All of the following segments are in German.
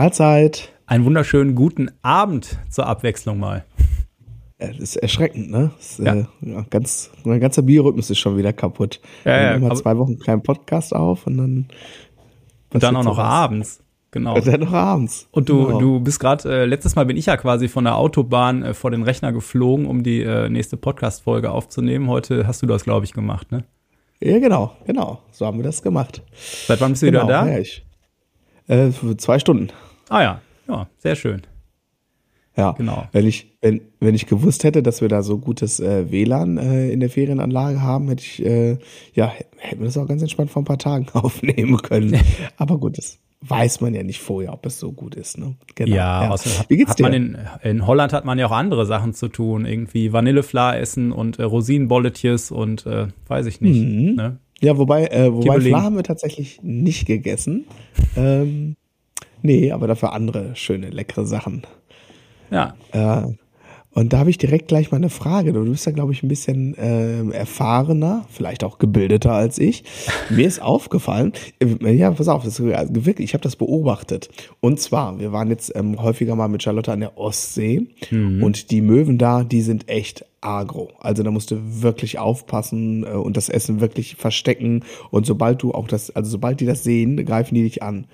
Mahlzeit. Einen wunderschönen guten Abend zur Abwechslung mal. Das ist erschreckend, ne? Das, ja. Äh, ja, ganz, mein ganzer Biorhythmus ist schon wieder kaputt. Ja, ja, immer zwei Wochen einen kleinen Podcast auf und dann. Und dann auch noch was. abends. Genau. Und dann noch abends. Und du, genau. du bist gerade, äh, letztes Mal bin ich ja quasi von der Autobahn äh, vor den Rechner geflogen, um die äh, nächste Podcast-Folge aufzunehmen. Heute hast du das, glaube ich, gemacht, ne? Ja, genau, genau. So haben wir das gemacht. Seit wann bist du genau, wieder da? Ja, ich. Äh, zwei Stunden. Ah ja, ja, sehr schön. Ja, genau. Wenn ich, wenn, wenn ich gewusst hätte, dass wir da so gutes äh, WLAN äh, in der Ferienanlage haben, hätte ich, äh, ja, hätten wir das auch ganz entspannt vor ein paar Tagen aufnehmen können. Aber gut, das weiß man ja nicht vorher, ob es so gut ist. Ne? Genau. Ja, ja. Hat, Wie geht's dir? in, in Holland hat man ja auch andere Sachen zu tun, irgendwie Vanillefla essen und äh, Rosinenbolletjes und äh, weiß ich nicht. Mhm. Ne? Ja, wobei, äh, wobei Fla haben wir tatsächlich nicht gegessen. ähm, nee, aber dafür andere schöne, leckere Sachen. Ja. Äh, und da habe ich direkt gleich mal eine Frage. Du bist ja, glaube ich, ein bisschen äh, erfahrener, vielleicht auch gebildeter als ich. Mir ist aufgefallen, äh, ja, pass auf, das ist wirklich, ich habe das beobachtet. Und zwar, wir waren jetzt ähm, häufiger mal mit Charlotte an der Ostsee mhm. und die Möwen da, die sind echt agro. Also da musst du wirklich aufpassen äh, und das Essen wirklich verstecken. Und sobald du auch das, also sobald die das sehen, greifen die dich an.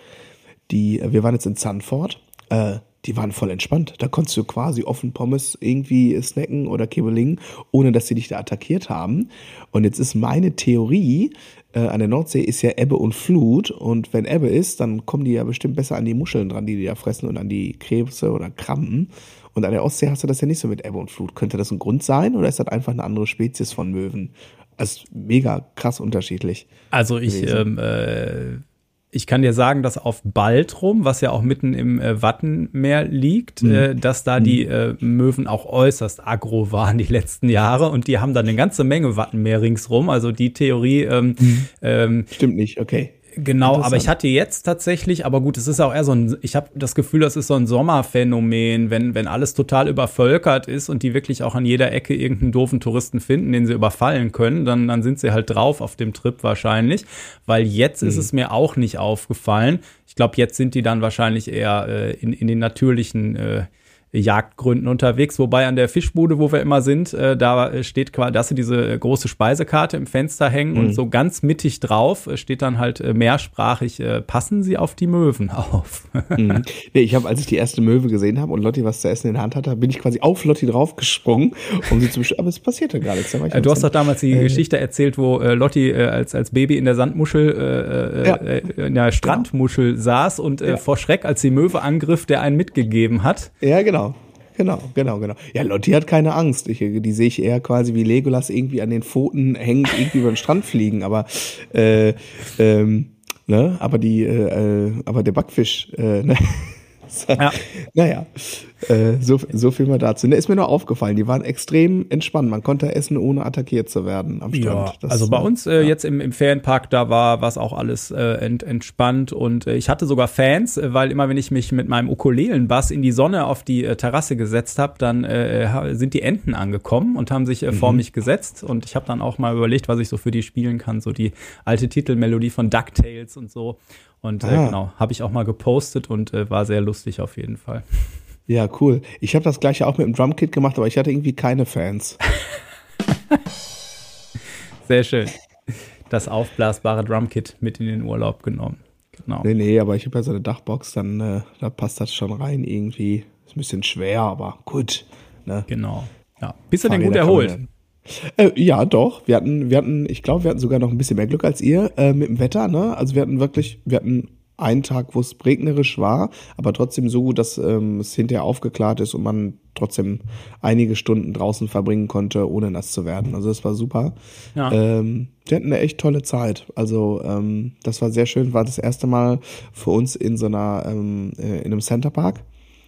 Die, wir waren jetzt in Zandvoort. Äh, die waren voll entspannt. Da konntest du quasi offen Pommes irgendwie snacken oder Kibbeling, ohne dass sie dich da attackiert haben. Und jetzt ist meine Theorie, äh, an der Nordsee ist ja Ebbe und Flut. Und wenn Ebbe ist, dann kommen die ja bestimmt besser an die Muscheln dran, die die ja fressen und an die Krebse oder Krampen. Und an der Ostsee hast du das ja nicht so mit Ebbe und Flut. Könnte das ein Grund sein oder ist das einfach eine andere Spezies von Möwen? Also mega krass unterschiedlich. Also ich ähm, äh, ich kann dir sagen, dass auf Baltrum, was ja auch mitten im äh, Wattenmeer liegt, mhm. äh, dass da mhm. die äh, Möwen auch äußerst aggro waren die letzten Jahre und die haben dann eine ganze Menge Wattenmeer ringsrum. Also die Theorie ähm, mhm. ähm, stimmt nicht, okay. Genau, aber ich hatte jetzt tatsächlich, aber gut, es ist auch eher so ein, ich habe das Gefühl, das ist so ein Sommerphänomen, wenn, wenn alles total übervölkert ist und die wirklich auch an jeder Ecke irgendeinen doofen Touristen finden, den sie überfallen können, dann, dann sind sie halt drauf auf dem Trip wahrscheinlich. Weil jetzt mhm. ist es mir auch nicht aufgefallen. Ich glaube, jetzt sind die dann wahrscheinlich eher äh, in, in den natürlichen äh, Jagdgründen unterwegs. Wobei an der Fischbude, wo wir immer sind, äh, da steht quasi, da hast du diese große Speisekarte im Fenster hängen mhm. und so ganz mittig drauf steht dann halt äh, mehrsprachig, äh, passen Sie auf die Möwen auf. mhm. nee, ich habe, als ich die erste Möwe gesehen habe und Lotti was zu essen in der Hand hatte, bin ich quasi auf Lotti draufgesprungen, um sie zu. Aber es passierte gar nichts. Äh, du hast doch damals die äh, Geschichte erzählt, wo äh, Lotti als, als Baby in der Sandmuschel, ja. in der Strandmuschel genau. saß und ja. vor Schreck, als die Möwe angriff, der einen mitgegeben hat. Ja, genau. Genau, genau, genau. Ja, Lotti hat keine Angst. Ich, die sehe ich eher quasi wie Legolas irgendwie an den Pfoten hängend irgendwie über den Strand fliegen. Aber äh, ähm, ne, aber die, äh, äh aber der Backfisch, äh, ne? ja. Naja, äh, so, so viel mal dazu. Ne, ist mir nur aufgefallen, die waren extrem entspannt. Man konnte essen, ohne attackiert zu werden am Strand. Ja, das, also bei uns äh, ja. jetzt im, im Ferienpark, da war was auch alles äh, ent, entspannt und äh, ich hatte sogar Fans, äh, weil immer wenn ich mich mit meinem Ukulelenbass in die Sonne auf die äh, Terrasse gesetzt habe, dann äh, sind die Enten angekommen und haben sich äh, vor mhm. mich gesetzt und ich habe dann auch mal überlegt, was ich so für die spielen kann, so die alte Titelmelodie von DuckTales und so. Und äh, ah. genau, habe ich auch mal gepostet und äh, war sehr lustig auf jeden Fall. Ja, cool. Ich habe das gleiche auch mit dem Drumkit gemacht, aber ich hatte irgendwie keine Fans. sehr schön. Das aufblasbare Drumkit mit in den Urlaub genommen. Genau. Nee, nee, aber ich habe ja so eine Dachbox, dann äh, da passt das schon rein irgendwie. Ist ein bisschen schwer, aber gut. Ne? Genau. Ja. Bist du denn gut erholt? Äh, ja, doch. Wir hatten, wir hatten, ich glaube, wir hatten sogar noch ein bisschen mehr Glück als ihr äh, mit dem Wetter. Ne? Also wir hatten wirklich, wir hatten einen Tag, wo es regnerisch war, aber trotzdem so gut, dass ähm, es hinterher aufgeklärt ist und man trotzdem einige Stunden draußen verbringen konnte, ohne nass zu werden. Also das war super. Ja. Ähm, wir hatten eine echt tolle Zeit. Also ähm, das war sehr schön. War das erste Mal für uns in so einer ähm, äh, in einem Centerpark.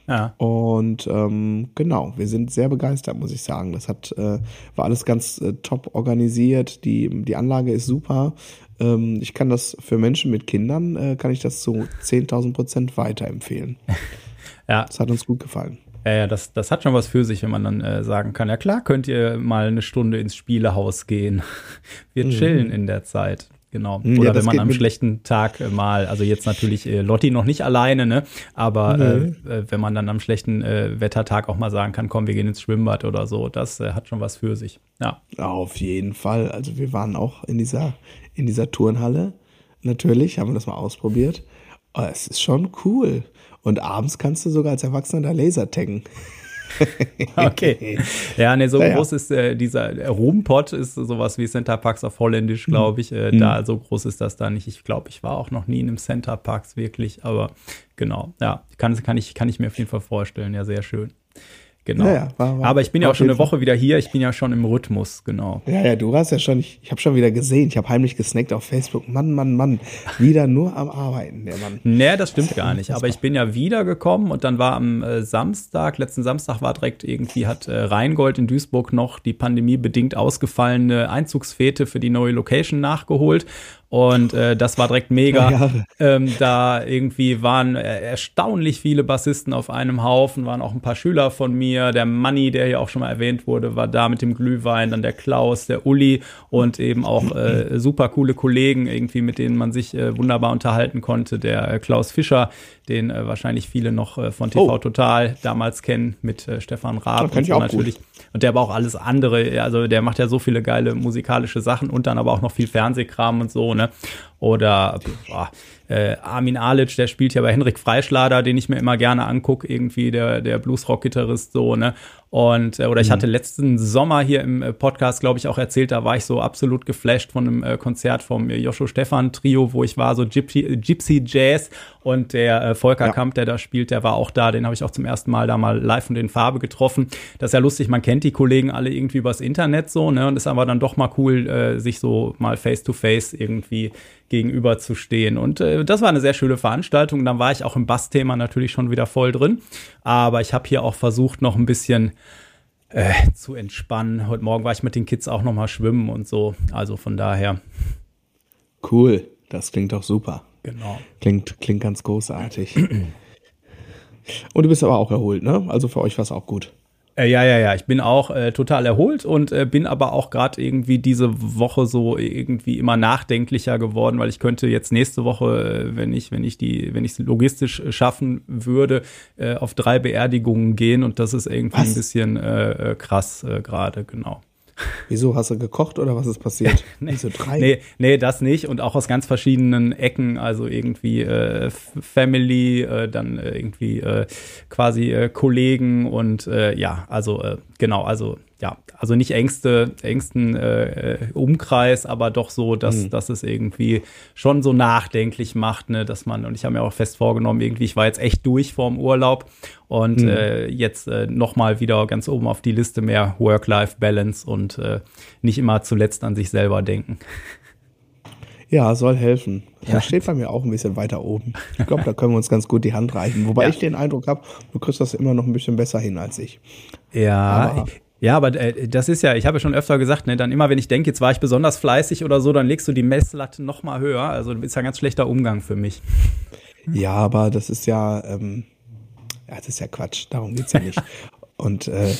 Ja. Und ähm, genau, wir sind sehr begeistert, muss ich sagen. Das hat äh, war alles ganz äh, top organisiert. Die die Anlage ist super. Ähm, ich kann das für Menschen mit Kindern, äh, kann ich das zu 10.000 Prozent weiterempfehlen. ja. Das hat uns gut gefallen. Ja, ja, das, das hat schon was für sich, wenn man dann äh, sagen kann, ja klar, könnt ihr mal eine Stunde ins Spielehaus gehen. Wir mhm. chillen in der Zeit. Genau. Hm, Oder ja, wenn man am schlechten Tag äh, mal, also jetzt natürlich äh, Lotti noch nicht alleine, ne? Aber Nee. äh, äh, wenn man dann am schlechten äh, Wettertag auch mal sagen kann, komm, wir gehen ins Schwimmbad oder so, das äh, hat schon was für sich. Ja. Auf jeden Fall. Also wir waren auch in dieser, in dieser Turnhalle. Natürlich, haben wir das mal ausprobiert. Oh, es ist schon cool. Und abends kannst du sogar als Erwachsener da Laser taggen. Okay. Ja, ne, so Ja, ja. groß ist äh, dieser äh, Rumpot ist sowas wie Center Parks auf Holländisch, glaube ich. Äh, Da so groß ist das da nicht. Ich glaube, ich war auch noch nie in einem Center Parks wirklich, aber genau. Ja, kann, kann, ich, kann ich mir auf jeden Fall vorstellen. Ja, sehr schön. Genau. Ja, ja, war- war- aber ich bin ja auch schon eine Woche wieder hier. Ich bin ja schon im Rhythmus, genau. Ja, ja, du hast ja schon, ich, ich habe schon wieder gesehen, ich habe heimlich gesnackt auf Facebook. Mann, Mann, Mann, wieder nur am Arbeiten, der Mann. Nee, das stimmt gar nicht. Aber ich bin ja wiedergekommen und dann war am äh, Samstag, letzten Samstag war direkt irgendwie, hat äh, Rheingold in Duisburg noch die pandemiebedingt ausgefallene Einzugsfete für die neue Location nachgeholt. Und äh, das war direkt mega. Ja. Ähm, da irgendwie waren äh, erstaunlich viele Bassisten auf einem Haufen, waren auch ein paar Schüler von mir. Der Manni, der hier auch schon mal erwähnt wurde, war da mit dem Glühwein, dann der Klaus, der Uli und eben auch äh, super coole Kollegen, irgendwie, mit denen man sich äh, wunderbar unterhalten konnte. Der äh, Klaus Fischer, den äh, wahrscheinlich viele noch äh, von TV Oh. Total damals kennen, mit äh, Stefan Raab Ja, kenn ich auch gut. und der aber auch alles andere, also der macht ja so viele geile musikalische Sachen und dann aber auch noch viel Fernsehkram und so, ne? Oder boah, äh, Armin Alic, der spielt ja bei Henrik Freischlader, den ich mir immer gerne angucke, irgendwie der, der Bluesrock-Gitarrist so, ne? Und, äh, oder ich hatte letzten Sommer hier im äh, Podcast, glaube ich, auch erzählt, da war ich so absolut geflasht von einem äh, Konzert vom äh, Joshua Stefan Trio, wo ich war, so Gypsy, Gypsy Jazz und der äh, Volker Ja. Kamp, der da spielt, der war auch da, den habe ich auch zum ersten Mal da mal live und in Farbe getroffen. Das ist ja lustig, man kennt die Kollegen alle irgendwie übers Internet so, ne? Und ist aber dann doch mal cool, äh, sich so mal face to face irgendwie gegenüber zu stehen. Und äh, das war eine sehr schöne Veranstaltung. Dann war ich auch im Bassthema natürlich schon wieder voll drin. Aber ich habe hier auch versucht, noch ein bisschen äh, zu entspannen. Heute Morgen war ich mit den Kids auch noch mal schwimmen und so. Also von daher, Cool, das klingt doch super. genau. Klingt, klingt ganz großartig. Und du bist aber auch erholt, ne? Also für euch war es auch gut. Äh, ja, ja, ja. Ich bin auch äh, total erholt und äh, bin aber auch gerade irgendwie diese Woche so irgendwie immer nachdenklicher geworden, weil ich könnte jetzt nächste Woche, äh, wenn ich, wenn ich die, wenn ich es logistisch äh, schaffen würde, äh, auf drei Beerdigungen gehen und das ist irgendwie Was? ein bisschen krass gerade, genau. Wieso hast du gekocht oder was ist passiert? Nee. Wieso drei? Nee, nee, das nicht. Und auch aus ganz verschiedenen Ecken, also irgendwie äh, Family, äh, dann irgendwie äh, quasi äh, Kollegen und äh, ja, also äh, genau, also ja, also nicht engste, engsten äh, Umkreis, aber doch so, dass, dass es irgendwie schon so nachdenklich macht, ne, dass man, und ich habe mir auch fest vorgenommen, irgendwie, ich war jetzt echt durch vorm Urlaub und äh, jetzt äh, nochmal wieder ganz oben auf die Liste mehr Work-Life-Balance und äh, nicht immer zuletzt an sich selber denken. Ja, soll helfen. Ja. Das steht bei mir auch ein bisschen weiter oben. Ich glaube, da können wir uns ganz gut die Hand reichen. Wobei Ja. ich den Eindruck habe, du kriegst das immer noch ein bisschen besser hin als ich. Ja, Aber- ja, aber äh, das ist ja, ich habe ja schon öfter gesagt, ne, dann immer, wenn ich denke, jetzt war ich besonders fleißig oder so, dann legst du die Messlatte noch mal höher. Also das ist ja ein ganz schlechter Umgang für mich. Ja, aber das ist ja, ähm, ja, das ist ja Quatsch. Darum geht's ja nicht. Und äh,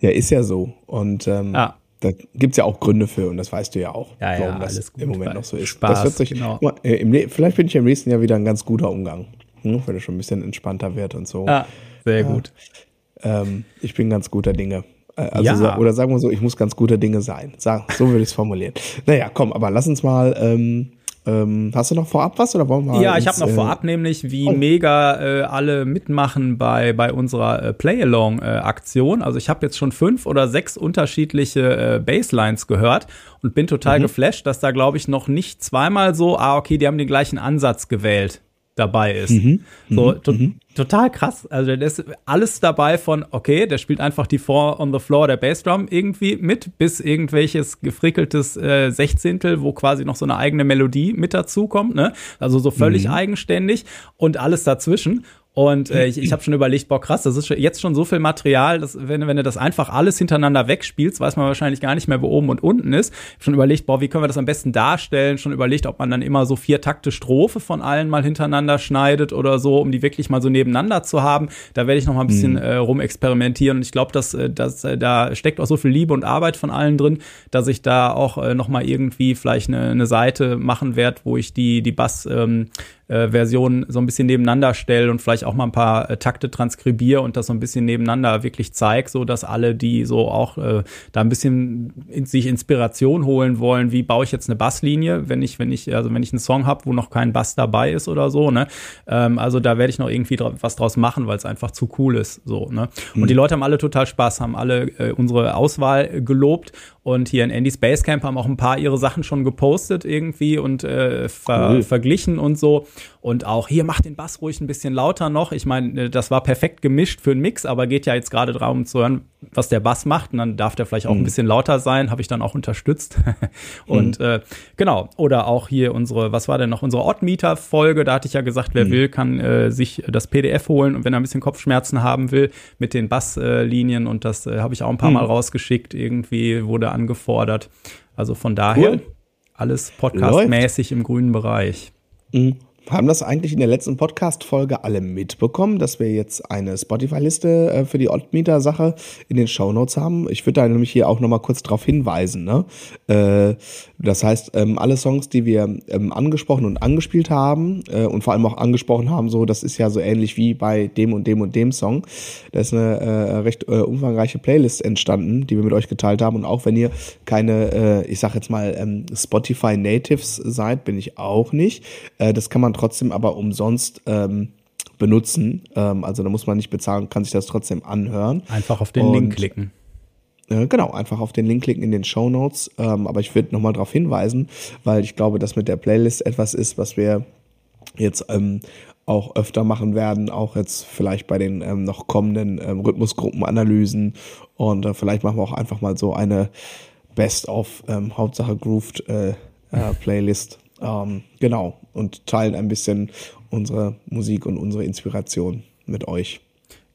ja, ist ja so. Und ähm, Ja. da gibt's ja auch Gründe für und das weißt du ja auch, Ja, ja, warum das alles gut, im Moment noch so ist. Spaß, das wird sich, genau. Äh, im, vielleicht bin ich im nächsten Jahr wieder ein ganz guter Umgang. Hm, wenn es schon ein bisschen entspannter wird und so. Ja, sehr gut. Ähm, ich bin ganz guter Dinge. Also Ja. Oder sagen wir so, ich muss ganz guter Dinge sein. So würde ich es formulieren. Naja, komm, aber lass uns mal. Ähm, ähm, hast du noch vorab was oder wollen wir mal Ja, ich ins, habe noch äh, vorab nämlich, wie oh. mega äh, alle mitmachen bei, bei unserer äh, Play-Along-Aktion. also ich habe jetzt schon fünf oder sechs unterschiedliche äh, Baselines gehört und bin total Mhm. geflasht, dass da, glaube ich, noch nicht zweimal so, ah, okay, die haben den gleichen Ansatz gewählt dabei ist. Mhm. So to total krass. Also das ist alles dabei von, okay, der spielt einfach die Four on the Floor der Bassdrum irgendwie mit, bis irgendwelches gefrickeltes äh, Sechzehntel, wo quasi noch so eine eigene Melodie mit dazu kommt, ne? Also so völlig eigenständig und alles dazwischen. Und äh, ich, ich habe schon überlegt, boah, krass, das ist jetzt schon so viel Material, dass wenn, wenn du das einfach alles hintereinander wegspielst, weiß man wahrscheinlich gar nicht mehr, wo oben und unten ist. Schon überlegt, boah, wie können wir das am besten darstellen? Schon überlegt, ob man dann immer so vier Takte Strophe von allen mal hintereinander schneidet oder so, um die wirklich mal so nebeneinander zu haben. Da werde ich noch mal ein bisschen mhm. äh, rumexperimentieren. Und ich glaube, dass, äh, dass äh, da steckt auch so viel Liebe und Arbeit von allen drin, dass ich da auch äh, noch mal irgendwie vielleicht eine, eine Seite machen werde, wo ich die, die Bass ähm, äh, Versionen so ein bisschen nebeneinander stelle und vielleicht auch mal ein paar äh, Takte transkribiere und das so ein bisschen nebeneinander wirklich zeige, so dass alle, die so auch äh, da ein bisschen in, sich Inspiration holen wollen, wie baue ich jetzt eine Basslinie, wenn ich, wenn ich, also wenn ich einen Song habe, wo noch kein Bass dabei ist oder so, ne? Ähm, also da werde ich noch irgendwie dra was draus machen, weil es einfach zu cool ist. So, ne? Und mhm. die Leute haben alle total Spaß, haben alle äh, unsere Auswahl gelobt und hier in Andy's Basecamp haben auch ein paar ihre Sachen schon gepostet irgendwie und äh, ver cool. verglichen und so. Und auch hier macht den Bass ruhig ein bisschen lauter noch. Ich meine, äh, das war perfekt gemischt für einen Mix, aber geht ja jetzt gerade darum zu hören, was der Bass macht. Und dann darf der vielleicht auch mhm. ein bisschen lauter sein. Habe ich dann auch unterstützt. und mhm. äh, genau. Oder auch hier unsere, was war denn noch? Unsere Oddmeter-Folge. Da hatte ich ja gesagt, wer mhm. will, kann äh, sich das PDF holen. Und wenn er ein bisschen Kopfschmerzen haben will mit den Basslinien. und das äh, habe ich auch ein paar mhm. Mal rausgeschickt. Irgendwie wurde angefordert. Also von daher cool. alles podcastmäßig im grünen Bereich. Haben das eigentlich in der letzten Podcast-Folge alle mitbekommen, dass wir jetzt eine Spotify-Liste äh, für die Oddmeter-Sache in den Shownotes haben? Ich würde da nämlich hier auch nochmal kurz drauf hinweisen. Ne? Äh, das heißt, ähm, alle Songs, die wir ähm, angesprochen und angespielt haben äh, und vor allem auch angesprochen haben, so, das ist ja so ähnlich wie bei dem und dem und dem Song. Da ist eine recht umfangreiche Playlist entstanden, die wir mit euch geteilt haben. Und auch wenn ihr keine, ich sag jetzt mal, ähm, Spotify Natives seid, bin ich auch nicht. Das kann man trotzdem aber umsonst ähm, benutzen. Ähm, also da muss man nicht bezahlen, kann sich das trotzdem anhören. Einfach auf den und, Link klicken. Äh, genau, einfach auf den Link klicken in den Show Notes. Ähm, aber ich würde nochmal darauf hinweisen, weil ich glaube, dass mit der Playlist etwas ist, was wir jetzt ähm, auch öfter machen werden, auch jetzt vielleicht bei den ähm, noch kommenden ähm, Rhythmusgruppenanalysen und äh, vielleicht machen wir auch einfach mal so eine Best of ähm, Hauptsache Grooved äh, äh, Playlist. Ähm, genau und teilen ein bisschen unsere Musik und unsere Inspiration mit euch.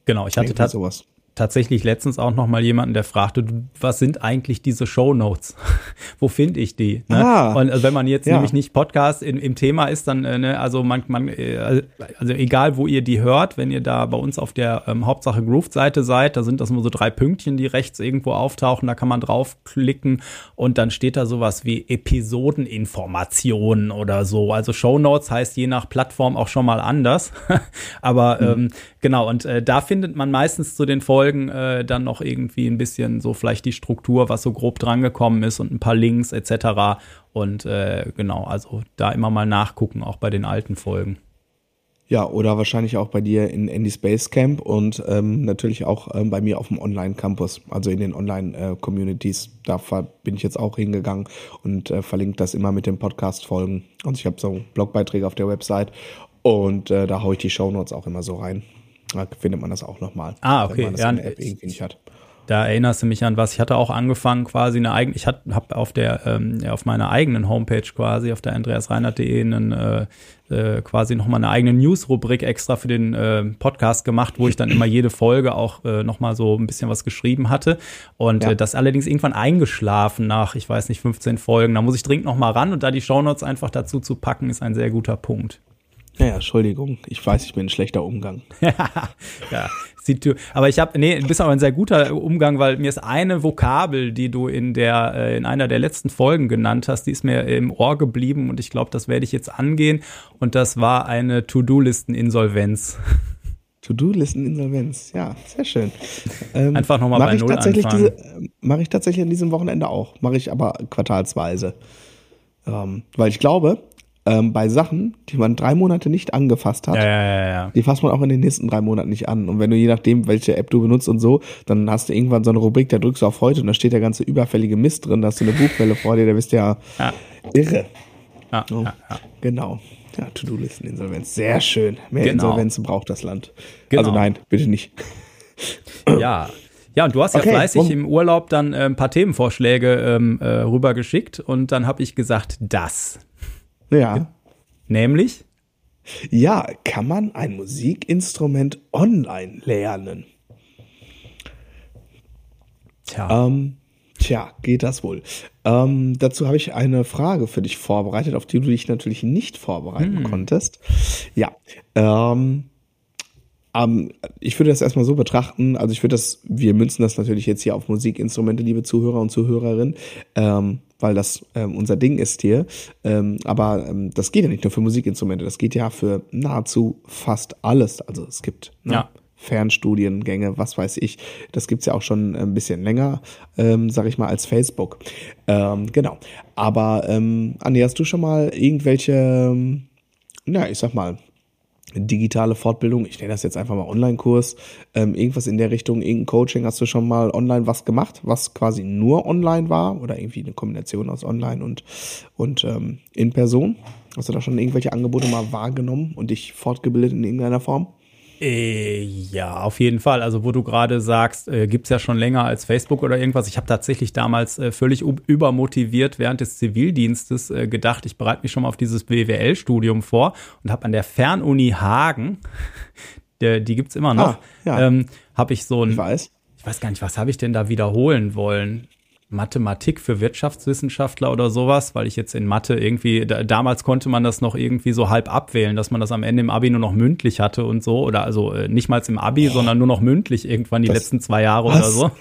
Genau, ich hatte tatsächlich tatsächlich letztens auch noch mal jemanden, der fragte, was sind eigentlich diese Show Notes? Wo finde ich die? Ne? Ah, und also wenn man jetzt ja. nämlich nicht Podcast in, im Thema ist, dann, äh, ne, also man, man, äh, also egal wo ihr die hört, wenn ihr da bei uns auf der ähm, Hauptsache Grooved-Seite seid, da sind das nur so drei Pünktchen, die rechts irgendwo auftauchen, da kann man draufklicken und dann steht da sowas wie Episodeninformationen oder so. Also Show Notes heißt je nach Plattform auch schon mal anders. Aber mhm. ähm, genau, und äh, da findet man meistens zu den Folgen Folgen äh, dann noch irgendwie ein bisschen so vielleicht die Struktur, was so grob drangekommen ist und ein paar Links etc. Und äh, genau, also da immer mal nachgucken, auch bei den alten Folgen. Ja, oder wahrscheinlich auch bei dir in Andy Space Camp und ähm, natürlich auch ähm, bei mir auf dem Online-Campus, also in den Online-Communities. Äh, da bin ich jetzt auch hingegangen und äh, verlinke das immer mit den Podcast-Folgen. Und ich habe so Blogbeiträge auf der Website und äh, da haue ich die Shownotes auch immer so rein. Da findet man das auch nochmal. Ah, okay. Wenn man das ja, in der App irgendwie nicht hat. Da erinnerst du mich an was. Ich hatte auch angefangen, quasi eine eigene, ich habe auf der, ähm, auf meiner eigenen Homepage quasi, auf der andreasreinert.de, einen, äh, äh, quasi nochmal eine eigene News-Rubrik extra für den äh, Podcast gemacht, wo ich dann immer jede Folge auch äh, nochmal so ein bisschen was geschrieben hatte. Und ja. äh, das allerdings irgendwann eingeschlafen nach, ich weiß nicht, 15 Folgen. Da muss ich dringend nochmal ran und da die Shownotes einfach dazu zu packen, ist ein sehr guter Punkt. Naja, Entschuldigung, ich weiß, ich bin ein schlechter Umgang. ja, sieht du. Aber ich habe, nee, du bist aber ein sehr guter Umgang, weil mir ist eine Vokabel, die du in der, äh, in einer der letzten Folgen genannt hast, die ist mir im Ohr geblieben und ich glaube, das werde ich jetzt angehen. Und das war eine To-Do-Listen-Insolvenz. To-Do-Listen-Insolvenz, ja, sehr schön. Ähm, Einfach nochmal bei Null anfangen. Mache ich tatsächlich an diesem Wochenende auch. Mache ich aber quartalsweise. Ähm, weil ich glaube, ähm, bei Sachen, die man drei Monate nicht angefasst hat, ja, ja, ja, die fasst man auch in den nächsten drei Monaten nicht an. Und wenn du je nachdem, welche App du benutzt und so, dann hast du irgendwann so eine Rubrik, da drückst du auf heute und da steht der ganze überfällige Mist drin, da hast du eine Buchwelle vor dir, da bist du ja, irre. Oh, Genau. Ja, To-Do-Listen-Insolvenz. Sehr schön. Mehr genau. Insolvenzen braucht das Land. Genau. Also nein, bitte nicht. Ja, ja, und du hast okay, ja fleißig im Urlaub dann äh, ein paar Themenvorschläge ähm, äh, rübergeschickt und dann habe ich gesagt, das. Ja. Nämlich? Ja, kann man ein Musikinstrument online lernen? Tja. Ähm, tja, geht das wohl? Ähm, dazu habe ich eine Frage für dich vorbereitet, auf die du dich natürlich nicht vorbereiten hm. konntest. Ja. Ähm, ähm, ich würde das erstmal so betrachten, also ich würde das, wir münzen das natürlich jetzt hier auf Musikinstrumente, liebe Zuhörer und Zuhörerinnen, ähm, weil das ähm, unser Ding ist hier. Ähm, aber ähm, das geht ja nicht nur für Musikinstrumente, das geht ja für nahezu fast alles. Also es gibt ne, ja. Fernstudiengänge, was weiß ich. Das gibt's ja auch schon ein bisschen länger, ähm, sag ich mal, als Facebook. Ähm, genau. Aber ähm, Andi, hast du schon mal irgendwelche, ähm, ja, ich sag mal, digitale Fortbildung, ich nenne das jetzt einfach mal Online-Kurs, ähm, irgendwas in der Richtung, irgendein Coaching, hast du schon mal online was gemacht, was quasi nur online war oder irgendwie eine Kombination aus online und, und ähm, in Person? Hast du da schon irgendwelche Angebote mal wahrgenommen und dich fortgebildet in irgendeiner Form? Äh, ja, auf jeden Fall. Also wo du gerade sagst, äh, gibt's ja schon länger als Facebook oder irgendwas. Ich habe tatsächlich damals äh, völlig übermotiviert während des Zivildienstes äh, gedacht, ich bereite mich schon mal auf dieses BWL-Studium vor und habe an der Fernuni Hagen, der, die gibt's immer noch, ah, ja. ähm, habe ich so ein, ich weiß. ich weiß gar nicht, was habe ich denn da wiederholen wollen? Mathematik für Wirtschaftswissenschaftler oder sowas, weil ich jetzt in Mathe irgendwie, da, damals konnte man das noch irgendwie so halb abwählen, dass man das am Ende im Abi nur noch mündlich hatte und so, oder also äh, nicht mal im Abi, oh. sondern nur noch mündlich irgendwann die das, letzten zwei Jahre was? oder so.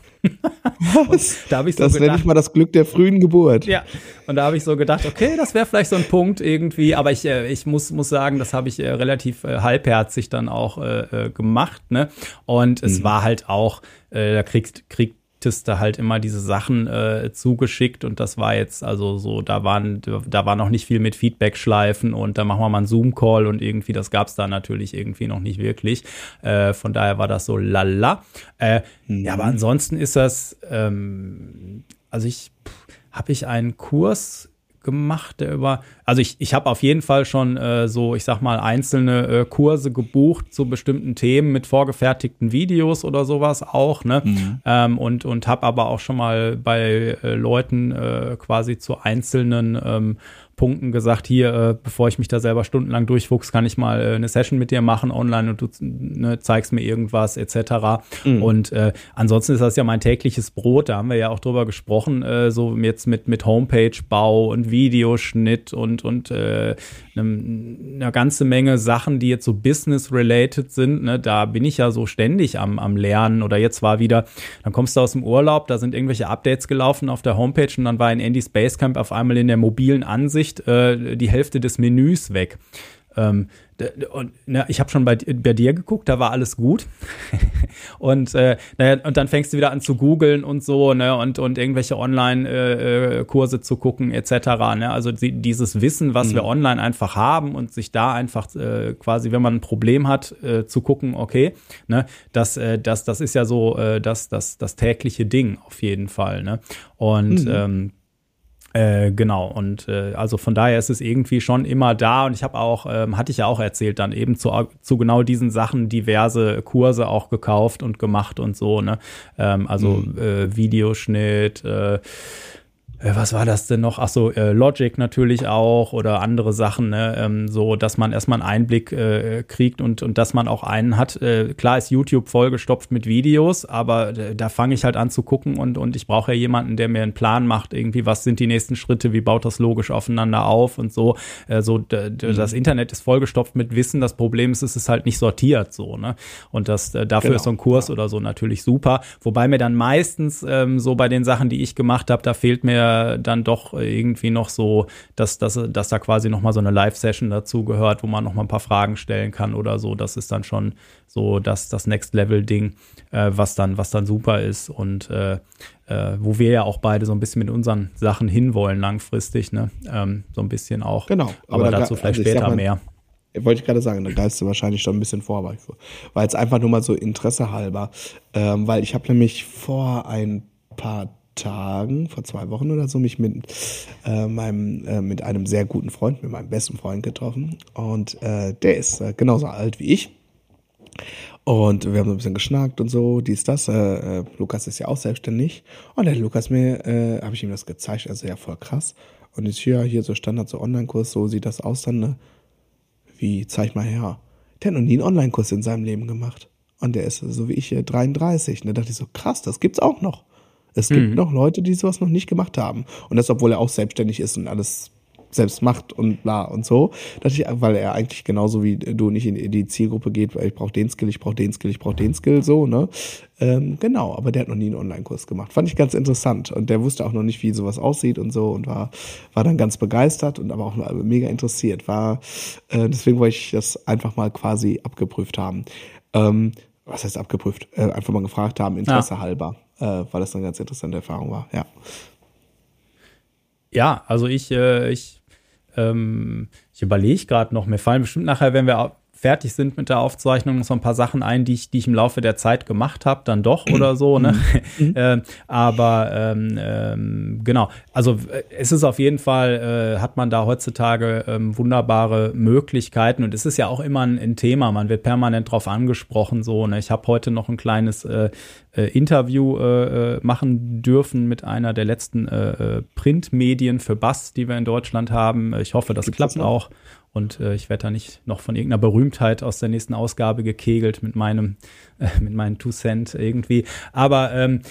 Da habe ich so das nenne ich mal das Glück der frühen Geburt. Ja, und da habe ich so gedacht, okay, das wäre vielleicht so ein Punkt irgendwie, aber ich, äh, ich muss, muss sagen, das habe ich äh, relativ äh, halbherzig dann auch äh, äh gemacht, ne? Und es mhm. war halt auch, äh, da kriegt, kriegt Tester halt immer diese Sachen äh, zugeschickt und das war jetzt also so, da waren, da war noch nicht viel mit Feedback-Schleifen und da machen wir mal einen Zoom-Call und irgendwie, das gab es da natürlich irgendwie noch nicht wirklich. Äh, von daher war das so lala. Äh, mhm. Ja, aber ansonsten ist das, ähm, also ich habe ich einen Kurs gemacht, der über, also ich, ich habe auf jeden Fall schon äh, so, ich sag mal, einzelne äh, Kurse gebucht zu bestimmten Themen mit vorgefertigten Videos oder sowas auch, ne? Mhm. Ähm, und und habe aber auch schon mal bei äh, Leuten äh, quasi zu einzelnen ähm, Punkten gesagt, hier, äh, bevor ich mich da selber stundenlang durchfuchs, kann ich mal äh, eine Session mit dir machen online und du ne, zeigst mir irgendwas etc. Mhm. Und äh, ansonsten ist das ja mein tägliches Brot, da haben wir ja auch drüber gesprochen, äh, so jetzt mit, mit Homepage-Bau und Videoschnitt und, und äh, eine, eine ganze Menge Sachen, die jetzt so business-related sind. Ne? Da bin ich ja so ständig am, am Lernen oder jetzt war wieder, dann kommst du aus dem Urlaub, da sind irgendwelche Updates gelaufen auf der Homepage und dann war in Andy's Basecamp auf einmal in der mobilen Ansicht Sicht äh, die Hälfte des Menüs weg. Ähm, und na, ich habe schon bei, bei dir geguckt, da war alles gut. und, äh, naja, und dann fängst du wieder an zu googeln und so, ne, und, und irgendwelche Online-Kurse äh, zu gucken, etc. Ne? Also die, dieses Wissen, was mhm. wir online einfach haben und sich da einfach äh, quasi, wenn man ein Problem hat, äh, zu gucken, okay, ne, das, äh, das, das ist ja so äh, das, das, das tägliche Ding auf jeden Fall. Ne? Und mhm. ähm, äh, genau, und äh, also von daher ist es irgendwie schon immer da und ich habe auch, ähm, hatte ich ja auch erzählt, dann eben zu, zu genau diesen Sachen diverse Kurse auch gekauft und gemacht und so, ne? Ähm, also mhm. äh, Videoschnitt, äh, äh, was war das denn noch? Ach so, äh, Logic natürlich auch oder andere Sachen, ne? ähm, so dass man erstmal einen Einblick äh, kriegt und, und dass man auch einen hat. Äh, klar ist YouTube vollgestopft mit Videos, aber äh, da fange ich halt an zu gucken und, und ich brauche ja jemanden, der mir einen Plan macht, irgendwie, was sind die nächsten Schritte, wie baut das logisch aufeinander auf und so. Äh, so mhm. das Internet ist vollgestopft mit Wissen. Das Problem ist, es ist halt nicht sortiert so, ne? Und das äh, dafür genau, ist so ein Kurs ja. oder so natürlich super. Wobei mir dann meistens ähm, so bei den Sachen, die ich gemacht habe, da fehlt mir dann doch irgendwie noch so, dass, dass, dass da quasi noch mal so eine Live-Session dazu gehört, wo man noch mal ein paar Fragen stellen kann oder so. Das ist dann schon so das, das Next-Level-Ding, äh, was, dann, was dann super ist und äh, äh, wo wir ja auch beide so ein bisschen mit unseren Sachen hinwollen langfristig, ne? Ähm, so ein bisschen auch. Genau. Aber, aber dazu vielleicht also später mal, mehr. Wollte ich gerade sagen, da geist du wahrscheinlich schon ein bisschen vor, weil jetzt einfach nur mal so Interesse halber, ähm, weil ich habe nämlich vor ein paar Tagen, vor zwei Wochen oder so, mich mit äh, meinem, äh, mit einem sehr guten Freund, mit meinem besten Freund getroffen. Und äh, der ist äh, genauso alt wie ich. Und wir haben so ein bisschen geschnackt und so, dies, das. Äh, äh, Lukas ist ja auch selbstständig. Und der Lukas mir, habe ich ihm das gezeigt, also ja voll krass. Und ist hier, hier so Standard, so Online-Kurs, so sieht das aus dann, ne? wie, zeig mal her. Der hat noch nie einen Online-Kurs in seinem Leben gemacht. Und der ist so wie ich 33. Und da dachte ich so, krass, das gibt's auch noch. Es gibt mhm. noch Leute, die sowas noch nicht gemacht haben. Und das, obwohl er auch selbstständig ist und alles selbst macht und bla und so. Ich, weil er eigentlich genauso wie du nicht in die Zielgruppe geht, weil ich brauche den Skill, ich brauche den Skill, ich brauche den Skill, so, ne? Ähm, genau, aber der hat noch nie einen Online-Kurs gemacht. Fand ich ganz interessant. Und der wusste auch noch nicht, wie sowas aussieht und so und war, war dann ganz begeistert und aber auch mega interessiert. War, äh, deswegen wollte ich das einfach mal quasi abgeprüft haben. Ähm, was heißt abgeprüft? Äh, einfach mal gefragt haben, Interesse ja. halber, äh, weil das eine ganz interessante Erfahrung war, ja. Ja, also ich, äh, ich, ähm, ich überlege gerade noch, mir fallen bestimmt nachher, wenn wir fertig sind mit der Aufzeichnung, so ein paar Sachen ein, die ich, die ich im Laufe der Zeit gemacht habe, dann doch oder so. Ne? Mhm. äh, aber ähm, ähm, genau, also äh, es ist auf jeden Fall, äh, hat man da heutzutage ähm, wunderbare Möglichkeiten und es ist ja auch immer ein, ein Thema, man wird permanent drauf angesprochen. So, ne? Ich habe heute noch ein kleines äh, äh Interview äh, machen dürfen mit einer der letzten Printmedien für Bass, die wir in Deutschland haben. Ich hoffe, das Gibt's klappt das auch. Und äh, ich werde da nicht noch von irgendeiner Berühmtheit aus der nächsten Ausgabe gekegelt mit meinem, äh, mit meinen Two Cent irgendwie. Aber ähm,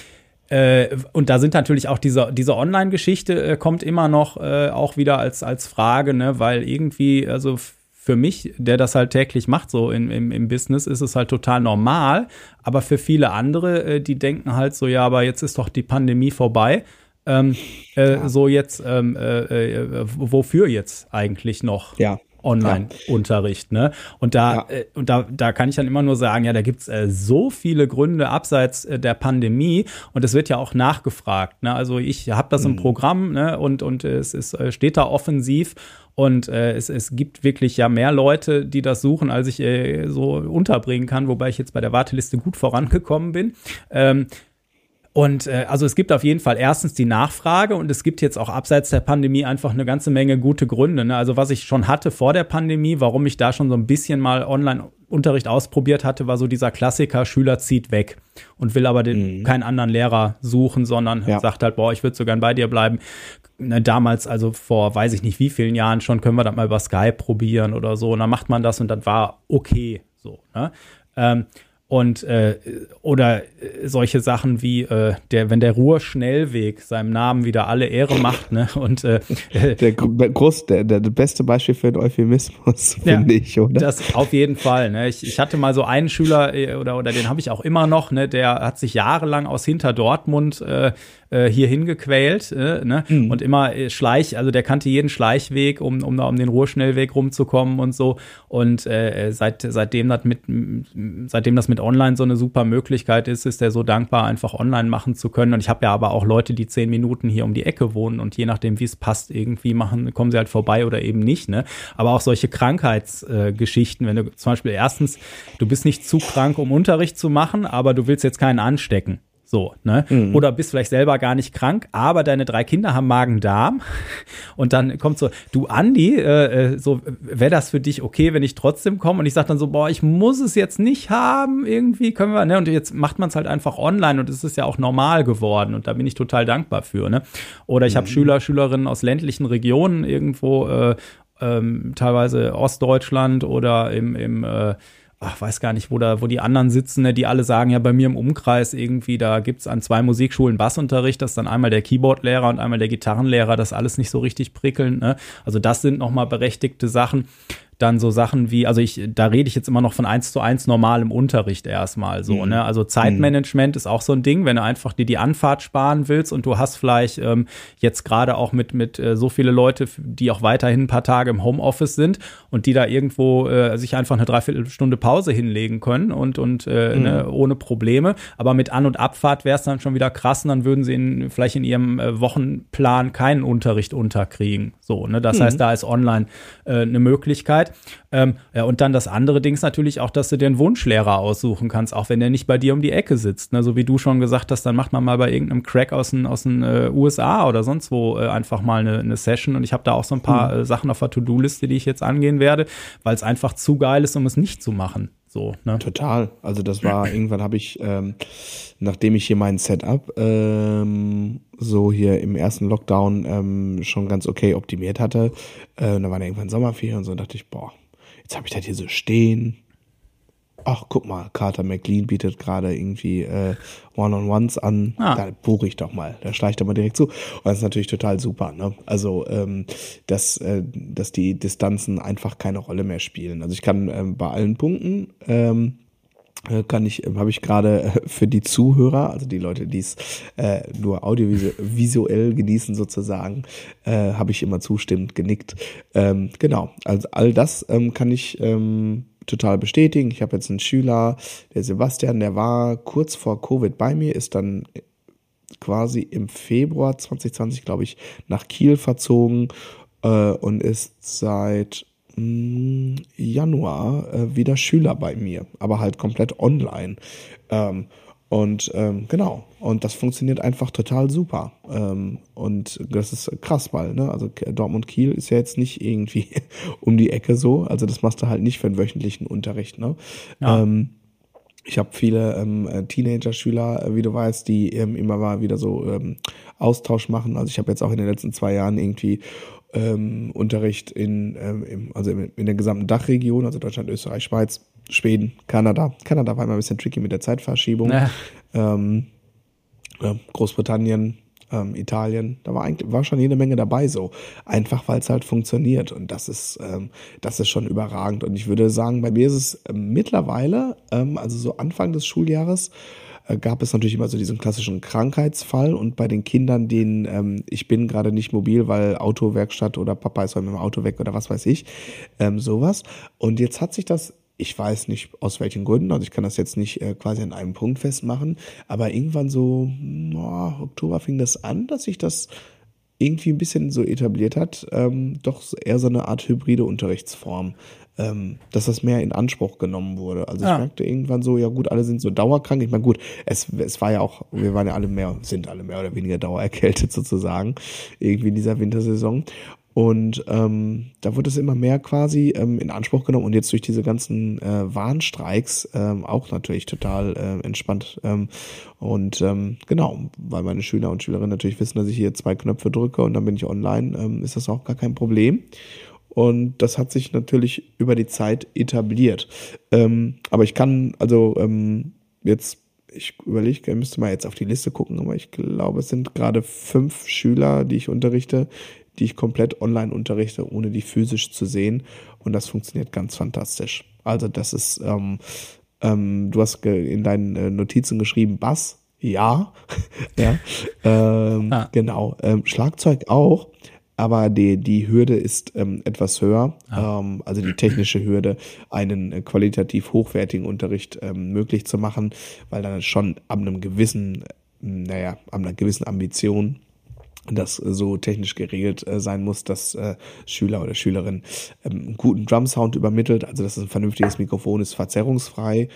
äh, und da sind natürlich auch diese, diese Online-Geschichte äh, kommt immer noch äh, auch wieder als, als Frage, ne, weil irgendwie, also für mich, der das halt täglich macht, so in, im, im Business, ist es halt total normal. Aber für viele andere, äh, die denken halt so, ja, aber jetzt ist doch die Pandemie vorbei. Ähm, äh, ja. So jetzt, ähm, äh, äh, wofür jetzt eigentlich noch? Ja. Online-Unterricht, ne? Und da, ja. äh, und da, da kann ich dann immer nur sagen, ja, da gibt's äh, so viele Gründe abseits äh, der Pandemie und es wird ja auch nachgefragt. Ne? Also ich habe das mhm. im Programm ne? und, und es ist, äh, steht da offensiv und äh, es, es gibt wirklich ja mehr Leute, die das suchen, als ich äh, so unterbringen kann, wobei ich jetzt bei der Warteliste gut vorangekommen bin. Ähm, und äh, also es gibt auf jeden Fall erstens die Nachfrage und es gibt jetzt auch abseits der Pandemie einfach eine ganze Menge gute Gründe. Ne? Also was ich schon hatte vor der Pandemie, warum ich da schon so ein bisschen mal Online-Unterricht ausprobiert hatte, war so dieser Klassiker, Schüler zieht weg und will aber den, mhm. keinen anderen Lehrer suchen, sondern ja. sagt halt, boah, ich würde so gern bei dir bleiben. Ne, damals, also vor weiß ich nicht wie vielen Jahren schon, können wir das mal über Skype probieren oder so. Und dann macht man das und dann war okay so. Ne? Ähm, und äh, oder solche Sachen wie äh, der wenn der Ruhrschnellweg seinem Namen wieder alle Ehre macht ne? Und äh, der groß der, der beste Beispiel für einen Euphemismus finde ja, ich oder? das auf jeden Fall ne? Ich, ich hatte mal so einen Schüler äh, oder oder den habe ich auch immer noch ne? Der hat sich jahrelang aus hinter Dortmund äh, äh, hier hingequält äh, ne? Mhm. und immer äh, Schleich, also der kannte jeden Schleichweg, um, um da um den Ruhrschnellweg rumzukommen und so. Und äh, seit, seitdem, das mit, seitdem das mit Online so eine super Möglichkeit ist, ist er so dankbar, einfach online machen zu können. Und ich habe ja aber auch Leute, die zehn Minuten hier um die Ecke wohnen und je nachdem, wie es passt, irgendwie machen, kommen sie halt vorbei oder eben nicht. Ne? Aber auch solche Krankheitsgeschichten, äh, wenn du zum Beispiel erstens, du bist nicht zu krank, um Unterricht zu machen, aber du willst jetzt keinen anstecken. So, ne? Mhm. Oder bist vielleicht selber gar nicht krank, aber deine drei Kinder haben Magen-Darm. Und dann kommt so, du Andi, äh, äh so wäre das für dich okay, wenn ich trotzdem komme? Und ich sage dann so, boah, ich muss es jetzt nicht haben, irgendwie können wir, ne? Und jetzt macht man es halt einfach online und es ist ja auch normal geworden und da bin ich total dankbar für, ne? Oder ich mhm. habe Schüler, Schülerinnen aus ländlichen Regionen irgendwo, äh, ähm, teilweise Ostdeutschland oder im, im äh, ach, weiß gar nicht, wo da, wo die anderen sitzen, ne, die alle sagen, ja, bei mir im Umkreis irgendwie, da gibt's an zwei Musikschulen Bassunterricht, das ist dann einmal der Keyboardlehrer und einmal der Gitarrenlehrer, das alles nicht so richtig prickelnd, ne? Also das sind nochmal berechtigte Sachen dann so Sachen wie, also ich, da rede ich jetzt immer noch von eins zu eins normalem Unterricht erstmal so, mhm. ne? Also Zeitmanagement mhm. ist auch so ein Ding, wenn du einfach dir die Anfahrt sparen willst und du hast vielleicht ähm, jetzt gerade auch mit, mit äh, so viele Leute, die auch weiterhin ein paar Tage im Homeoffice sind und die da irgendwo äh, sich einfach eine Dreiviertelstunde Pause hinlegen können und, und äh, mhm. ne, ohne Probleme. Aber mit An- und Abfahrt wäre es dann schon wieder krass und dann würden sie in, vielleicht in ihrem äh, Wochenplan keinen Unterricht unterkriegen. So, ne? Das mhm. heißt, da ist online äh, eine Möglichkeit. Zeit. Ähm, ja, und dann das andere Ding ist natürlich auch, dass du dir einen Wunschlehrer aussuchen kannst, auch wenn der nicht bei dir um die Ecke sitzt. Ne? So wie du schon gesagt hast, dann macht man mal bei irgendeinem Crack aus den, aus den äh, USA oder sonst wo äh, einfach mal eine, eine Session. Und ich habe da auch so ein paar mhm. äh, Sachen auf der To-Do-Liste, die ich jetzt angehen werde, weil es einfach zu geil ist, um es nicht zu machen. So, ne? Total. Also das war, irgendwann habe ich, ähm, nachdem ich hier mein Setup ähm, so hier im ersten Lockdown ähm, schon ganz okay optimiert hatte, äh, da waren irgendwann Sommerferien und so, dachte ich, boah, Jetzt habe ich das hier so stehen. Ach, guck mal, Carter McLean bietet gerade irgendwie äh, One-on-Ones an. Ah. Da buche ich doch mal. Da schleicht er mal direkt zu. Und das ist natürlich total super. Ne? Also, ähm, dass, äh, dass die Distanzen einfach keine Rolle mehr spielen. Also ich kann ähm, bei allen Punkten ähm, äh, kann ich, ähm, habe ich gerade äh, für die Zuhörer, also die Leute, die es äh, nur audiovisuell genießen sozusagen, äh, habe ich immer zustimmend genickt. Ähm, genau, also all das ähm, kann ich ähm, total bestätigen. Ich habe jetzt einen Schüler, der Sebastian, der war kurz vor Covid bei mir, ist dann quasi im Februar 2020, glaube ich, nach Kiel verzogen äh, und ist seit mh, hm, Januar äh, wieder Schüler bei mir, aber halt komplett online. Ähm, und ähm, genau, und das funktioniert einfach total super. Ähm, und das ist krass, weil, ne, also Dortmund Kiel ist ja jetzt nicht irgendwie um die Ecke so. Also das machst du halt nicht für einen wöchentlichen Unterricht, ne? Ja. Ähm, ich habe viele ähm, äh, Teenager-Schüler, äh, wie du weißt, die ähm, immer mal wieder so ähm, Austausch machen. Also ich habe jetzt auch in den letzten zwei Jahren irgendwie ähm, Unterricht in, ähm, im, also in der gesamten Dachregion, also Deutschland, Österreich, Schweiz, Schweden, Kanada. Kanada war immer ein bisschen tricky mit der Zeitverschiebung. Ja. Ähm, Großbritannien, ähm, Italien, da war eigentlich war schon jede Menge dabei so, einfach weil es halt funktioniert und das ist ähm, das ist schon überragend und ich würde sagen, bei mir ist es äh, mittlerweile, ähm, also so Anfang des Schuljahres äh, gab es natürlich immer so diesen klassischen Krankheitsfall und bei den Kindern, denen ähm, ich bin gerade nicht mobil, weil Autowerkstatt oder Papa ist mit dem Auto weg oder was weiß ich, ähm, sowas. Und jetzt hat sich das ich weiß nicht aus welchen Gründen, also ich kann das jetzt nicht äh, quasi an einem Punkt festmachen, aber irgendwann so, oh, Oktober fing das an, dass sich das irgendwie ein bisschen so etabliert hat, ähm, doch eher so eine Art hybride Unterrichtsform ähm, dass das mehr in Anspruch genommen wurde. Also ja. ich merkte irgendwann so, ja gut, alle sind so dauerkrank. Ich meine, gut, es, es war ja auch, wir waren ja alle mehr, sind alle mehr oder weniger dauererkältet sozusagen, irgendwie in dieser Wintersaison. Und ähm, da wurde es immer mehr quasi ähm, in Anspruch genommen und jetzt durch diese ganzen äh, Warnstreiks ähm, auch natürlich total äh, entspannt. Ähm, und ähm, genau, weil meine Schüler und Schülerinnen natürlich wissen, dass ich hier zwei Knöpfe drücke und dann bin ich online, ähm, ist das auch gar kein Problem. Und das hat sich natürlich über die Zeit etabliert. Ähm, aber ich kann, also ähm, jetzt, ich überlege, ich müsste mal jetzt auf die Liste gucken, aber ich glaube, es sind gerade fünf Schüler, die ich unterrichte, die ich komplett online unterrichte, ohne die physisch zu sehen. Und das funktioniert ganz fantastisch. Also das ist, ähm, ähm, du hast in deinen äh, Notizen geschrieben, Bass, ja, ja, ähm, ah. genau, ähm, Schlagzeug auch aber die, die Hürde ist ähm, etwas höher, ah. ähm, also die technische Hürde, einen äh, qualitativ hochwertigen Unterricht ähm, möglich zu machen, weil dann schon ab einem gewissen, naja, ab einer gewissen Ambition das so technisch geregelt äh, sein muss, dass äh, Schüler oder Schülerin ähm, einen guten Drum-Sound übermittelt, also dass es ein vernünftiges Mikrofon ist, verzerrungsfrei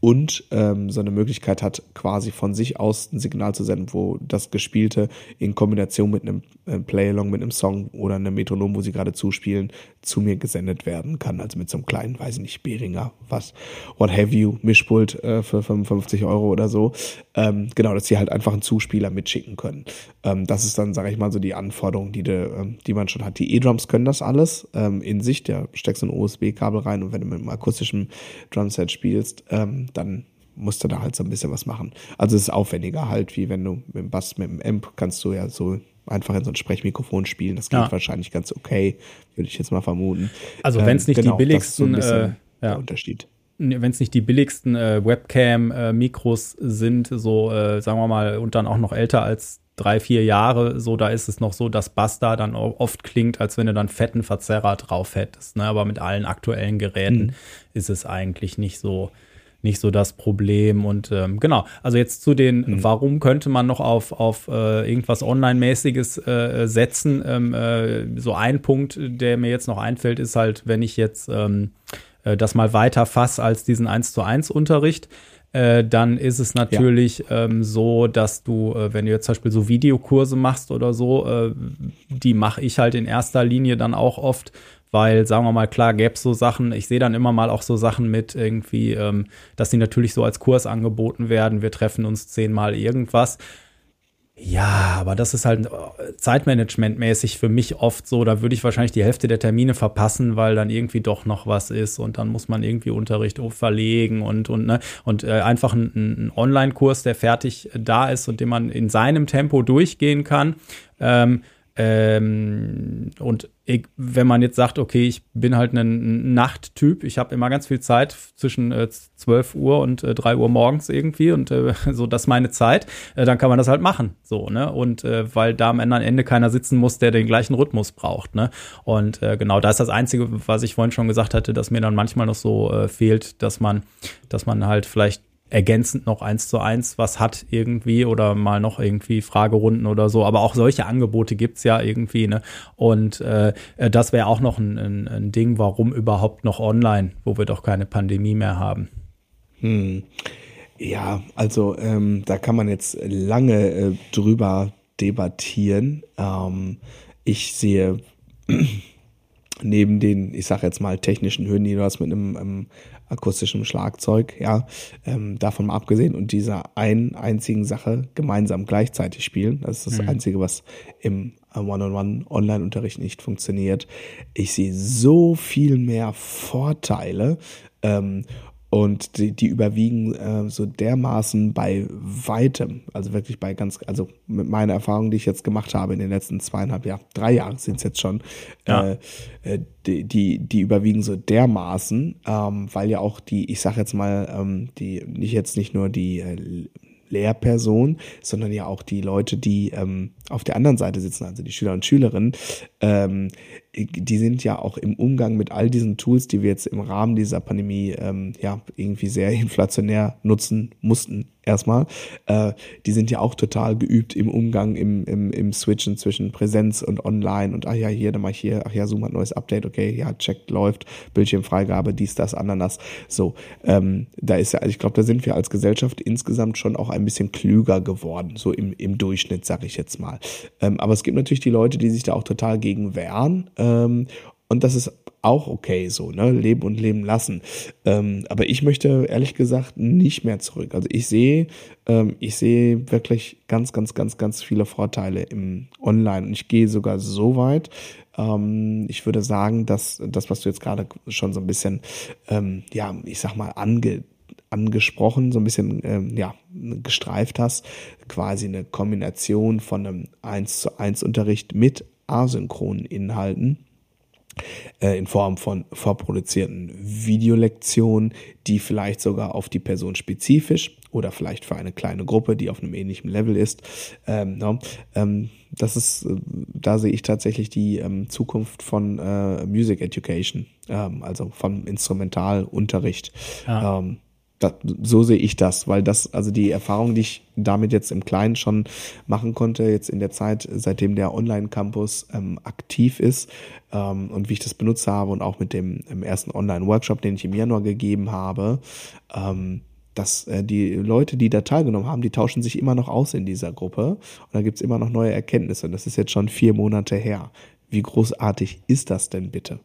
und ähm, so eine Möglichkeit hat, quasi von sich aus ein Signal zu senden, wo das Gespielte in Kombination mit einem äh, Play-Along, mit einem Song oder einem Metronom, wo sie gerade zuspielen, zu mir gesendet werden kann. Also mit so einem kleinen, weiß ich nicht, Behringer, was, what have you, Mischpult äh, für 55 Euro oder so. Ähm, genau, dass sie halt einfach einen Zuspieler mitschicken können. Ähm, das ist dann, sage ich mal, so die Anforderung, die, de, ähm, die man schon hat. Die E-Drums können das alles ähm, in sich. Da steckst du ein USB-Kabel rein und wenn du mit einem akustischen Drumset spielst, ähm, dann musst du da halt so ein bisschen was machen. Also es ist aufwendiger halt, wie wenn du mit dem Bass, mit dem Amp kannst du ja so einfach in so ein Sprechmikrofon spielen. Das geht ja. wahrscheinlich ganz okay, würde ich jetzt mal vermuten. Also wenn es ähm, nicht genau, die billigsten so äh, ja. Unterschied. Wenn es nicht die billigsten äh, Webcam-Mikros äh, sind, so äh, sagen wir mal, und dann auch noch älter als drei, vier Jahre, so da ist es noch so, dass Bass da dann oft klingt, als wenn du dann fetten Verzerrer drauf hättest. Ne? Aber mit allen aktuellen Geräten mhm. ist es eigentlich nicht so nicht so das Problem. Und ähm, genau, also jetzt zu den, mhm. warum könnte man noch auf, auf äh, irgendwas Online-mäßiges äh, setzen? Ähm, äh, so ein Punkt, der mir jetzt noch einfällt, ist halt, wenn ich jetzt ähm, äh, das mal weiter fasse als diesen 1 zu 1 Unterricht. Äh, dann ist es natürlich ja. ähm, so, dass du, äh, wenn du jetzt zum Beispiel so Videokurse machst oder so, äh, die mache ich halt in erster Linie dann auch oft weil, sagen wir mal, klar, gäbe es so Sachen, ich sehe dann immer mal auch so Sachen mit irgendwie, ähm, dass die natürlich so als Kurs angeboten werden, wir treffen uns zehnmal irgendwas. Ja, aber das ist halt äh, zeitmanagementmäßig für mich oft so. Da würde ich wahrscheinlich die Hälfte der Termine verpassen, weil dann irgendwie doch noch was ist und dann muss man irgendwie Unterricht verlegen und und ne und äh, einfach ein, ein Online-Kurs, der fertig da ist und den man in seinem Tempo durchgehen kann. Ähm, ähm, und ich, wenn man jetzt sagt, okay, ich bin halt ein Nachttyp, ich habe immer ganz viel Zeit zwischen äh, 12 Uhr und äh, 3 Uhr morgens irgendwie und äh, so, das ist meine Zeit, äh, dann kann man das halt machen. So, ne? Und äh, weil da am Ende keiner sitzen muss, der den gleichen Rhythmus braucht, ne? Und äh, genau, da ist das Einzige, was ich vorhin schon gesagt hatte, dass mir dann manchmal noch so äh, fehlt, dass man, dass man halt vielleicht ergänzend noch eins zu eins was hat irgendwie oder mal noch irgendwie Fragerunden oder so. Aber auch solche Angebote gibt's ja irgendwie. Ne? Und äh das wäre auch noch ein, ein, ein, Ding, warum überhaupt noch online, wo wir doch keine Pandemie mehr haben. Hm. Ja, also ähm, da kann man jetzt lange äh, drüber debattieren. Ähm, ich sehe neben den, ich sage jetzt mal, technischen Hürden, die du hast mit einem, einem akustischem Schlagzeug, ja, ähm, davon mal abgesehen und dieser einen einzigen Sache gemeinsam gleichzeitig spielen. Das ist das mhm. Einzige, was im One-on-One-Online-Unterricht nicht funktioniert. Ich sehe so viel mehr Vorteile ähm, und die, die überwiegen äh, so dermaßen bei weitem, also wirklich bei ganz, also mit meiner Erfahrung, die ich jetzt gemacht habe in den letzten zweieinhalb Jahren, drei Jahren sind es jetzt schon, ja. äh, äh die, die, die überwiegen so dermaßen, ähm, weil ja auch die, ich sag jetzt mal, ähm, die, nicht jetzt nicht nur die äh, Lehrperson, sondern ja auch die Leute, die ähm, auf der anderen Seite sitzen, also die Schüler und Schülerinnen, ähm, die sind ja auch im Umgang mit all diesen Tools, die wir jetzt im Rahmen dieser Pandemie ähm, ja irgendwie sehr inflationär nutzen mussten, erstmal, äh, die sind ja auch total geübt im Umgang, im, im, im Switchen zwischen Präsenz und Online und ach ja, hier, dann mach ich hier, ach ja, Zoom hat neues Update, okay, ja, check, läuft, Bildschirmfreigabe, dies, das, Ananas. So, ähm, da ist ja, also ich glaube, da sind wir als Gesellschaft insgesamt schon auch ein bisschen klüger geworden, so im, im Durchschnitt, sag ich jetzt mal. Ähm, aber es gibt natürlich die Leute, die sich da auch total gegen wehren. Ähm, und das ist auch okay so, ne? Leben und leben lassen. Ähm, aber ich möchte ehrlich gesagt nicht mehr zurück. Also ich sehe, ähm, ich sehe wirklich ganz, ganz, ganz, ganz viele Vorteile im Online. Und ich gehe sogar so weit. Ähm, ich würde sagen, dass das, was du jetzt gerade schon so ein bisschen, ähm, ja, ich sag mal, ange angesprochen, so ein bisschen ähm, ja, gestreift hast, quasi eine Kombination von einem 1 zu 1 Unterricht mit asynchronen Inhalten äh, in Form von vorproduzierten Videolektionen, die vielleicht sogar auf die Person spezifisch oder vielleicht für eine kleine Gruppe, die auf einem ähnlichen Level ist. Ähm, no, ähm, das ist, äh, da sehe ich tatsächlich die ähm, Zukunft von äh, Music Education, also vom Instrumentalunterricht. Ja. Das, so sehe ich das, weil das, also die Erfahrung, die ich damit jetzt im Kleinen schon machen konnte, jetzt in der Zeit, seitdem der Online-Campus ähm, aktiv ist ähm, und wie ich das benutzt habe und auch mit dem ersten Online-Workshop, den ich im Januar gegeben habe, ähm, dass äh, die Leute, die da teilgenommen haben, die tauschen sich immer noch aus in dieser Gruppe und da gibt's immer noch neue Erkenntnisse und das ist jetzt schon vier Monate her. Wie großartig ist das denn bitte?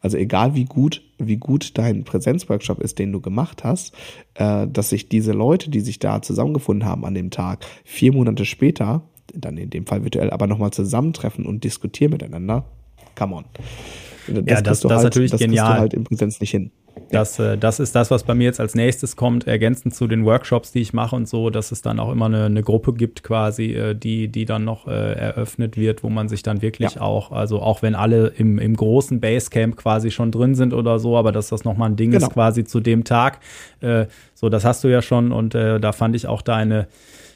Also egal wie gut, wie gut dein Präsenzworkshop ist, den du gemacht hast, äh, dass sich diese Leute, die sich da zusammengefunden haben an dem Tag, vier Monate später, dann in dem Fall virtuell, aber nochmal zusammentreffen und diskutieren miteinander. Come on. Das ja, das, das halt, ist natürlich das genial. Du halt im Präsenz nicht hin. Das, äh, das ist das, was bei mir jetzt als nächstes kommt, ergänzend zu den Workshops, die ich mache und so, dass es dann auch immer eine, eine Gruppe gibt quasi, äh, die, die dann noch äh, eröffnet wird, wo man sich dann wirklich ja. auch, also auch wenn alle im, im großen Basecamp quasi schon drin sind oder so, aber dass das nochmal ein Ding genau. ist quasi zu dem Tag. Äh, so, das hast du ja schon und äh, da fand ich auch deine,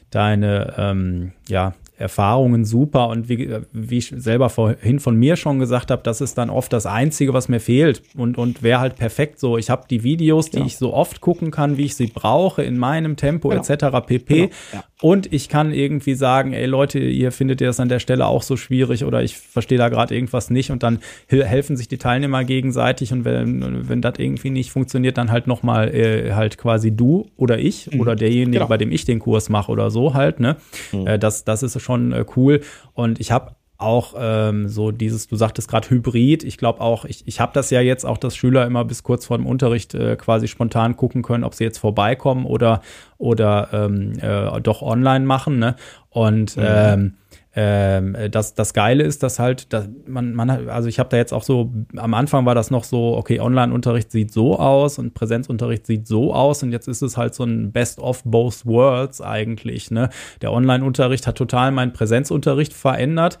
deine, ähm, ja, Erfahrungen super und wie, wie ich selber vorhin von mir schon gesagt habe, das ist dann oft das Einzige, was mir fehlt und, und wäre halt perfekt so. Ich habe die Videos, die ja. ich so oft gucken kann, wie ich sie brauche, in meinem Tempo genau. etc. pp. Genau. Ja. Und ich kann irgendwie sagen, ey Leute, ihr findet ihr das an der Stelle auch so schwierig oder ich verstehe da gerade irgendwas nicht und dann helfen sich die Teilnehmer gegenseitig und wenn, wenn das irgendwie nicht funktioniert, dann halt nochmal äh, halt quasi du oder ich mhm. oder derjenige, genau. bei dem ich den Kurs mache oder so halt, ne? Mhm. Äh, das, das ist schon äh, cool und ich habe auch ähm, so dieses, du sagtest gerade Hybrid. Ich glaube auch, ich, ich habe das ja jetzt auch, dass Schüler immer bis kurz vor dem Unterricht äh, quasi spontan gucken können, ob sie jetzt vorbeikommen oder, oder ähm, äh, doch online machen. Ne? Und mhm. ähm, ähm, das, das Geile ist, dass halt, dass man, man hat, also ich habe da jetzt auch so, am Anfang war das noch so, okay, Online-Unterricht sieht so aus und Präsenzunterricht sieht so aus und jetzt ist es halt so ein Best of both worlds eigentlich. Ne? Der Online-Unterricht hat total meinen Präsenzunterricht verändert.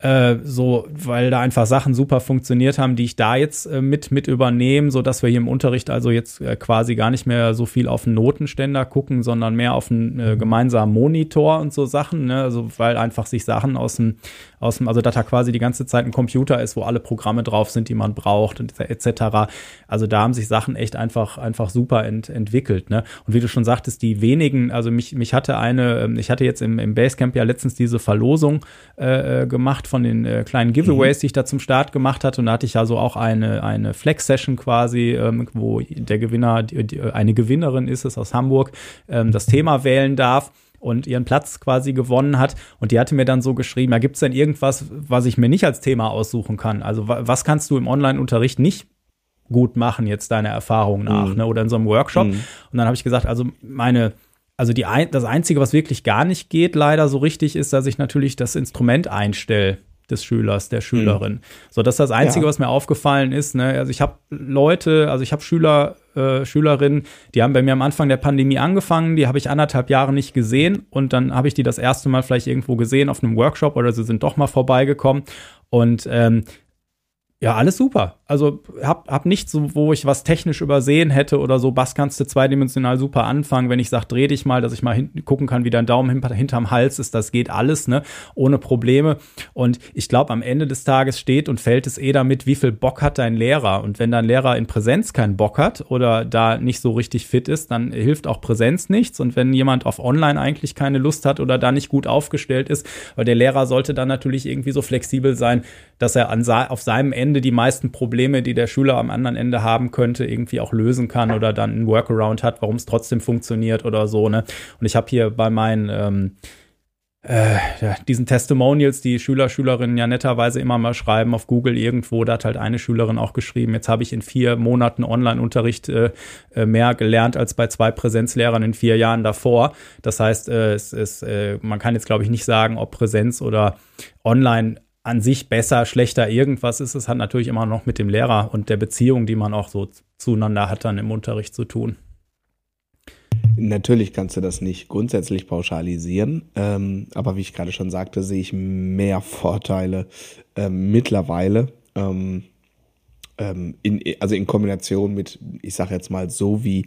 Äh, so, weil da einfach Sachen super funktioniert haben, die ich da jetzt äh, mit, mit übernehme, so dass wir hier im Unterricht also jetzt äh, quasi gar nicht mehr so viel auf den Notenständer gucken, sondern mehr auf einen äh, gemeinsamen Monitor und so Sachen, ne? also weil einfach sich Sachen aus dem, aus dem, also dass da quasi die ganze Zeit ein Computer ist, wo alle Programme drauf sind, die man braucht und etc. Also da haben sich Sachen echt einfach, einfach super ent, entwickelt. Ne? Und wie du schon sagtest, die wenigen, also mich, mich hatte eine, ähm, ich hatte jetzt im, im Basecamp ja letztens diese Verlosung äh, äh, gemacht von den äh, kleinen Giveaways, mhm. die ich da zum Start gemacht hatte. Und da hatte ich also auch eine, eine Flex-Session quasi, ähm, wo der Gewinner, die, die, eine Gewinnerin ist es aus Hamburg, ähm, das Thema wählen darf und ihren Platz quasi gewonnen hat. Und die hatte mir dann so geschrieben, ja, gibt es denn irgendwas, was ich mir nicht als Thema aussuchen kann? Also was kannst du im Online-Unterricht nicht gut machen, jetzt deiner Erfahrung nach, mhm. ne? oder in so einem Workshop? Mhm. Und dann habe ich gesagt, also meine also die, das Einzige, was wirklich gar nicht geht, leider so richtig, ist, dass ich natürlich das Instrument einstelle des Schülers, der Schülerin. Mhm. So, das ist das Einzige, ja. was mir aufgefallen ist. Ne? Also ich habe Leute, also ich habe Schüler, äh, Schülerinnen, die haben bei mir am Anfang der Pandemie angefangen, die habe ich anderthalb Jahre nicht gesehen und dann habe ich die das erste Mal vielleicht irgendwo gesehen auf einem Workshop oder sie sind doch mal vorbeigekommen und ähm, ja, alles super. Also hab, hab nichts, wo ich was technisch übersehen hätte oder so. Bass kannst du zweidimensional super anfangen. Wenn ich sage, dreh dich mal, dass ich mal hinten gucken kann, wie dein Daumen hinter, hinterm Hals ist, das geht alles, ne? Ohne Probleme. Und ich glaube, am Ende des Tages steht und fällt es eh damit, wie viel Bock hat dein Lehrer. Und wenn dein Lehrer in Präsenz keinen Bock hat oder da nicht so richtig fit ist, dann hilft auch Präsenz nichts. Und wenn jemand auf Online eigentlich keine Lust hat oder da nicht gut aufgestellt ist, weil der Lehrer sollte dann natürlich irgendwie so flexibel sein, dass er an, auf seinem Ende die meisten Probleme, die der Schüler am anderen Ende haben könnte, irgendwie auch lösen kann oder dann ein Workaround hat, warum es trotzdem funktioniert oder so. Ne? Und ich habe hier bei meinen ähm, äh, ja, diesen Testimonials, die Schüler, Schülerinnen ja netterweise immer mal schreiben auf Google irgendwo, da hat halt eine Schülerin auch geschrieben, jetzt habe ich in vier Monaten Online-Unterricht äh, äh, mehr gelernt als bei zwei Präsenzlehrern in vier Jahren davor. Das heißt, äh, es, es, äh, man kann jetzt, glaube ich, nicht sagen, ob Präsenz oder Online an sich besser, schlechter, irgendwas ist. Es hat natürlich immer noch mit dem Lehrer und der Beziehung, die man auch so zueinander hat, dann im Unterricht zu tun. Natürlich kannst du das nicht grundsätzlich pauschalisieren, ähm, aber wie ich gerade schon sagte, sehe ich mehr Vorteile ähm, mittlerweile. Ähm, ähm in, also in Kombination mit, ich sage jetzt mal so wie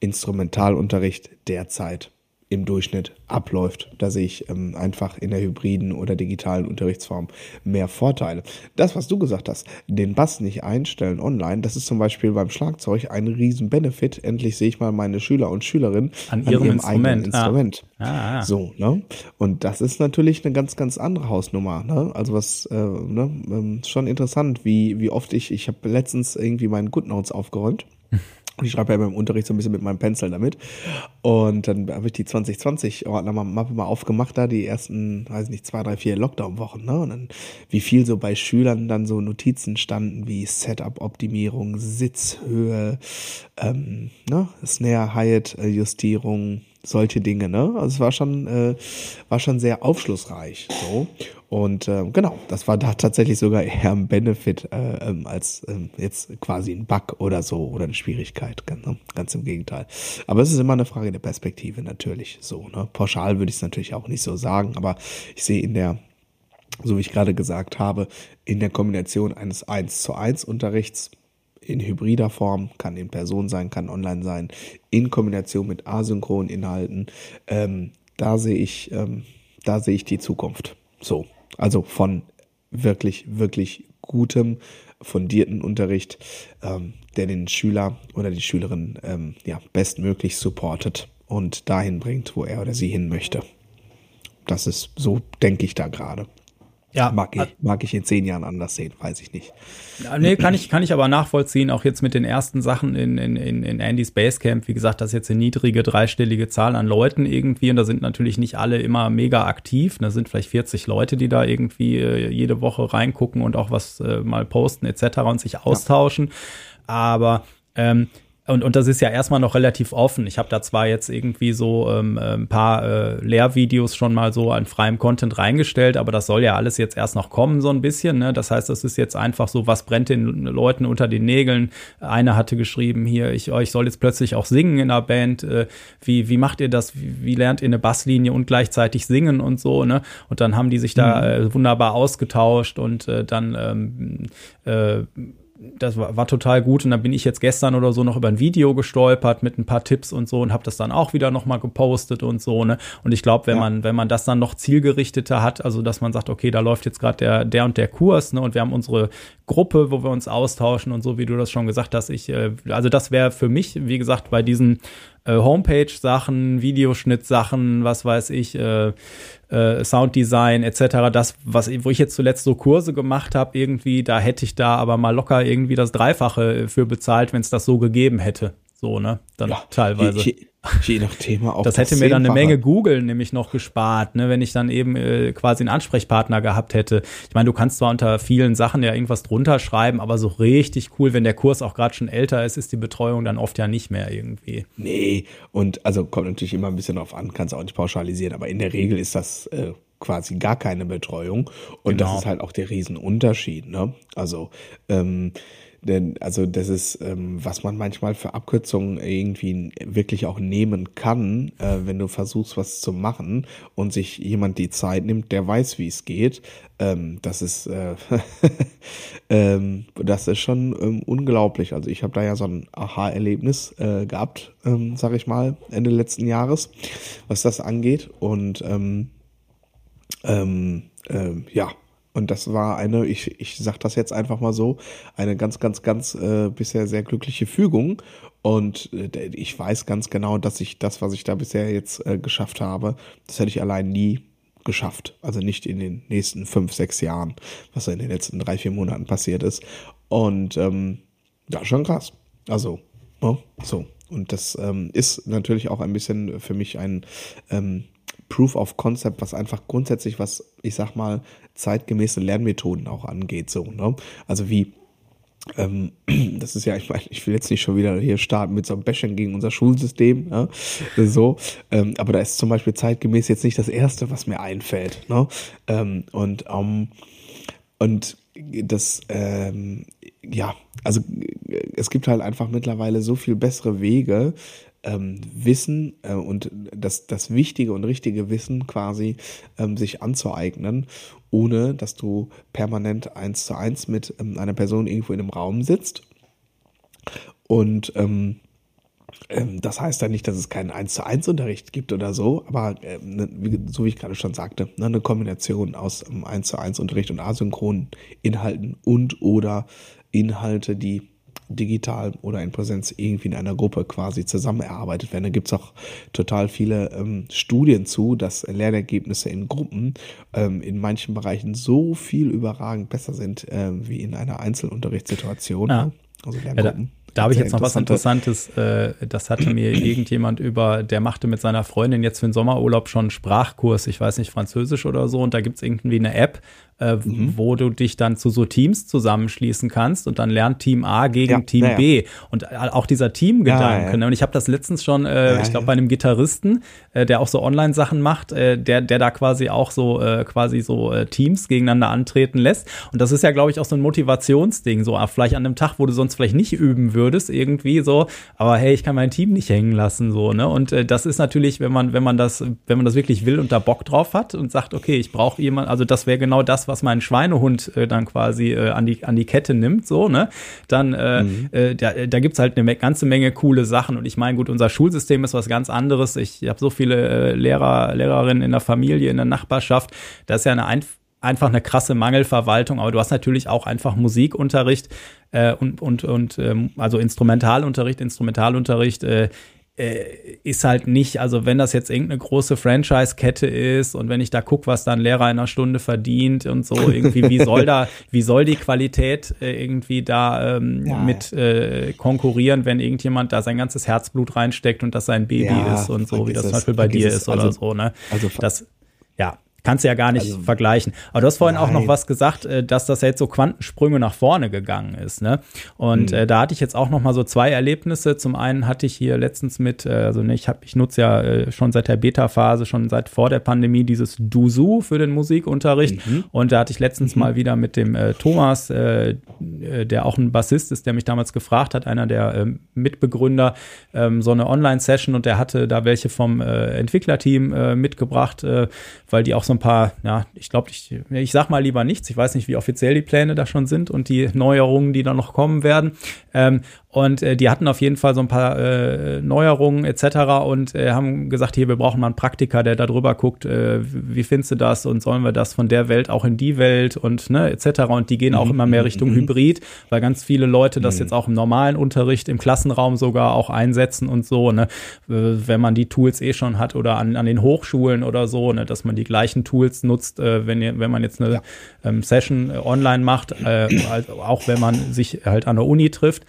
Instrumentalunterricht derzeit im Durchschnitt abläuft. Da sehe ich ähm, einfach in der hybriden oder digitalen Unterrichtsform mehr Vorteile. Das, was du gesagt hast, den Bass nicht einstellen online, das ist zum Beispiel beim Schlagzeug ein riesen Benefit. Endlich sehe ich mal meine Schüler und Schülerinnen an, an ihrem, ihrem Instrument. eigenen Instrument. Ah. Ah, ah. So, ne? Und das ist natürlich eine ganz, ganz andere Hausnummer. Ne? Also was äh, ne? Ähm, schon interessant, wie, wie oft ich, ich habe letztens irgendwie meinen GoodNotes aufgeräumt. Und ich schreibe ja im Unterricht so ein bisschen mit meinem Pencil damit. Und dann habe ich die 2020-Ordnermappe mal aufgemacht, da die ersten, weiß nicht, zwei, drei, vier Lockdown-Wochen. Ne? Und dann, wie viel so bei Schülern dann so Notizen standen, wie Setup-Optimierung, Sitzhöhe, ähm, ne? Snare-Hyatt-Justierung, solche Dinge, ne? Also es war schon, äh, war schon sehr aufschlussreich. So. Und äh, genau, das war da tatsächlich sogar eher ein Benefit äh, ähm, als ähm, jetzt quasi ein Bug oder so oder eine Schwierigkeit. Ne? Ganz im Gegenteil. Aber es ist immer eine Frage der Perspektive natürlich. So, ne? Pauschal würde ich es natürlich auch nicht so sagen, aber ich sehe in der so wie ich gerade gesagt habe, in der Kombination eines 1 zu 1 Unterrichts in hybrider Form, kann in Person sein, kann online sein, in Kombination mit asynchronen Inhalten. Ähm, da sehe ich, ähm, da sehe ich die Zukunft. So, also von wirklich, wirklich gutem, fundierten Unterricht, ähm, der den Schüler oder die Schülerin ähm, ja, bestmöglich supportet und dahin bringt, wo er oder sie hin möchte. Das ist so, denke ich da gerade. Ja. Mag ich, mag ich in zehn Jahren anders sehen, weiß ich nicht. Ja, nee, kann ich, kann ich aber nachvollziehen, auch jetzt mit den ersten Sachen in, in, in, in Andys Basecamp. Wie gesagt, das ist jetzt eine niedrige, dreistellige Zahl an Leuten irgendwie und da sind natürlich nicht alle immer mega aktiv. Da sind vielleicht 40 Leute, die da irgendwie äh, jede Woche reingucken und auch was äh, mal posten etc. und sich austauschen. Ja. Aber ähm, und, und das ist ja erstmal noch relativ offen. Ich habe da zwar jetzt irgendwie so ähm, äh, ein paar äh, Lehrvideos schon mal so an freiem Content reingestellt, aber das soll ja alles jetzt erst noch kommen, so ein bisschen. Ne? Das heißt, das ist jetzt einfach so, was brennt den Leuten unter den Nägeln. Einer hatte geschrieben, hier, ich, ich soll jetzt plötzlich auch singen in der Band. Äh, wie, wie macht ihr das? Wie, wie lernt ihr eine Basslinie und gleichzeitig singen und so, ne? Und dann haben die sich da mhm. äh, wunderbar ausgetauscht und äh, dann ähm, äh, das war, war, total gut. Und dann bin ich jetzt gestern oder so noch über ein Video gestolpert mit ein paar Tipps und so und habe das dann auch wieder noch mal gepostet und so ne? Und ich glaube wenn ja. man wenn man das dann noch zielgerichteter hat also dass man sagt okay da läuft jetzt gerade der der und der Kurs ne? Und wir haben unsere Gruppe wo wir uns austauschen und so wie du das schon gesagt hast ich äh, also das wäre für mich wie gesagt bei diesen äh, Homepage-Sachen, Videoschnitt-Sachen, was weiß ich, äh, äh, Sounddesign etc. Das, was wo ich jetzt zuletzt so Kurse gemacht habe, irgendwie, da hätte ich da aber mal locker irgendwie das Dreifache für bezahlt, wenn es das so gegeben hätte. So, ne? Dann ja, teilweise. Je, je, nach Thema auch. Das hätte mir dann eine Menge Google nämlich noch gespart, ne, wenn ich dann eben äh, quasi einen Ansprechpartner gehabt hätte. Ich meine, du kannst zwar unter vielen Sachen ja irgendwas drunter schreiben, aber so richtig cool, wenn der Kurs auch gerade schon älter ist, ist die Betreuung dann oft ja nicht mehr irgendwie. Nee, und also kommt natürlich immer ein bisschen drauf an, kannst auch nicht pauschalisieren, aber in der Regel ist das äh, quasi gar keine Betreuung. Und genau. das ist halt auch der Riesenunterschied, ne? Also, ähm, denn also das ist, ähm, was man manchmal für Abkürzungen irgendwie wirklich auch nehmen kann, äh, wenn du versuchst, was zu machen und sich jemand die Zeit nimmt, der weiß, wie es geht. Ähm, das ist, äh, ähm, das ist schon ähm, unglaublich. Also ich habe da ja so ein Aha-Erlebnis äh, gehabt, ähm, sag ich mal, Ende letzten Jahres, was das angeht. Und ähm, ähm, ähm, ja, und das war eine, ich, ich sag das jetzt einfach mal so, eine ganz, ganz, ganz äh, bisher sehr glückliche Fügung. Und äh, ich weiß ganz genau, dass ich das, was ich da bisher jetzt äh, geschafft habe, das hätte ich allein nie geschafft. Also nicht in den nächsten fünf, sechs Jahren, was in den letzten drei, vier Monaten passiert ist. Und ähm, ja, schon krass. Also, ne? so. Und das ähm, ist natürlich auch ein bisschen für mich ein ähm, Proof of Concept, was einfach grundsätzlich, was ich sag mal, zeitgemäße Lernmethoden auch angeht, so, ne? Also wie, ähm, das ist ja, ich meine, ich will jetzt nicht schon wieder hier starten mit so einem Bashing gegen unser Schulsystem, ja? so, ähm, aber da ist zum Beispiel zeitgemäß jetzt nicht das Erste, was mir einfällt, ne? Ähm, und, ähm, und das, ähm, ja, also es gibt halt einfach mittlerweile so viel bessere Wege, ähm, Wissen äh, und das, das wichtige und richtige Wissen quasi ähm, sich anzueignen, ohne dass du permanent eins zu eins mit ähm, einer Person irgendwo in einem Raum sitzt. Und ähm, ähm, das heißt ja nicht, dass es keinen 1 zu 1 Unterricht gibt oder so, aber äh, ne, so wie ich gerade schon sagte, ne, eine Kombination aus ähm, 1 zu 1 Unterricht und asynchronen Inhalten und oder Inhalte, die digital oder in Präsenz irgendwie in einer Gruppe quasi zusammen erarbeitet werden. Da gibt es auch total viele ähm, Studien zu, dass Lernergebnisse in Gruppen ähm, in manchen Bereichen so viel überragend besser sind äh, wie in einer Einzelunterrichtssituation. Ja. Also Lerngruppen. Da habe ich jetzt noch was Interessantes. Äh, das hatte mir irgendjemand über, der machte mit seiner Freundin jetzt für den Sommerurlaub schon einen Sprachkurs, ich weiß nicht, Französisch oder so. Und da gibt es irgendwie eine App, äh, mhm. wo du dich dann zu so Teams zusammenschließen kannst und dann lernt Team A gegen ja, Team ja. B. Und auch dieser Teamgedanke. Ja, und ich habe das letztens schon, äh, ich glaube, bei einem Gitarristen, äh, der auch so Online-Sachen macht, äh, der, der da quasi auch so äh, quasi so äh, Teams gegeneinander antreten lässt. Und das ist ja, glaube ich, auch so ein Motivationsding, so vielleicht an einem Tag, wo du sonst vielleicht nicht üben würdest, irgendwie so, aber hey, ich kann mein Team nicht hängen lassen, so, ne? Und das ist natürlich, wenn man, wenn man das, wenn man das wirklich will und da Bock drauf hat und sagt, okay, ich brauche jemanden, also das wäre genau das, was mein Schweinehund äh, dann quasi äh, an, die, an die Kette nimmt, so, ne, dann äh, mhm. äh, da, da gibt es halt eine ganze Menge coole Sachen. Und ich meine, gut, unser Schulsystem ist was ganz anderes. Ich habe so viele äh, Lehrer, Lehrerinnen in der Familie, in der Nachbarschaft. Das ist ja eine einfach einfach eine krasse Mangelverwaltung, aber du hast natürlich auch einfach Musikunterricht äh, und, und, und ähm, also Instrumentalunterricht, Instrumentalunterricht, äh, äh, ist halt nicht, also wenn das jetzt irgendeine große Franchise-Kette ist und wenn ich da gucke, was dann Lehrer in einer Stunde verdient und so, irgendwie, wie soll da, wie soll die Qualität äh, irgendwie da ähm, ja, mit äh, konkurrieren, wenn irgendjemand da sein ganzes Herzblut reinsteckt und das sein Baby ja, ist und so, wie das zum Beispiel bei dir ist oder also, so, ne? Also das, ja, Kannst du ja gar nicht also, vergleichen. Aber du hast vorhin nein. auch noch was gesagt, äh, dass das jetzt so Quantensprünge nach vorne gegangen ist. Ne? Und mhm. da hatte ich jetzt auch noch mal so zwei Erlebnisse. Zum einen hatte ich hier letztens mit, äh, also ne, ich habe, ich nutze ja schon seit der Beta-Phase, schon seit vor der Pandemie dieses Dusu für den Musikunterricht. Mhm. Und da hatte ich letztens mhm. mal wieder mit dem äh, Thomas, äh, der auch ein Bassist ist, der mich damals gefragt hat, einer der äh, Mitbegründer, ähm, so eine Online-Session und der hatte da welche vom Entwicklerteam mitgebracht, weil die auch so ein paar, ja, ich glaube, ich, ich sag mal lieber nichts. Ich weiß nicht, wie offiziell die Pläne da schon sind und die Neuerungen, die da noch kommen werden. Ähm, und äh, die hatten auf jeden Fall so ein paar äh, Neuerungen etc. und äh, haben gesagt, hier, wir brauchen mal einen Praktiker, der da drüber guckt, äh, wie findest du das und sollen wir das von der Welt auch in die Welt und ne, etc. Und die gehen auch mhm. immer mehr Richtung mhm. Hybrid, weil ganz viele Leute das mhm. jetzt auch im normalen Unterricht, im Klassenraum sogar auch einsetzen und so, ne, wenn man die Tools eh schon hat oder an, an den Hochschulen oder so, ne, dass man die gleichen Tools nutzt, äh, wenn, wenn man jetzt eine ja. ähm, Session äh, online macht, äh, also auch wenn man sich halt an der Uni trifft.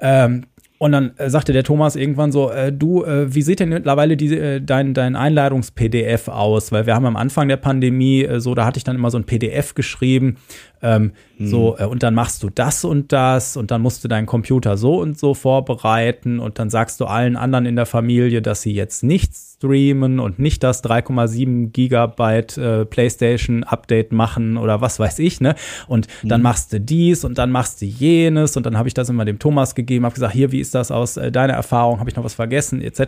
Ähm, und dann äh, sagte der Thomas irgendwann so, äh, du, äh, wie sieht denn mittlerweile die, äh, dein, dein Einladungs-PDF aus? Weil wir haben am Anfang der Pandemie äh, so, da hatte ich dann immer so ein PDF geschrieben, ähm, mhm. so, äh, und dann machst du das und das und dann musst du deinen Computer so und so vorbereiten und dann sagst du allen anderen in der Familie, dass sie jetzt nichts streamen und nicht das 3,7 Gigabyte äh, PlayStation Update machen oder was weiß ich, ne? Und dann machst du dies und dann machst du jenes und dann habe ich das immer dem Thomas gegeben, habe gesagt, hier, wie ist das aus äh, deiner Erfahrung? Habe ich noch was vergessen, etc.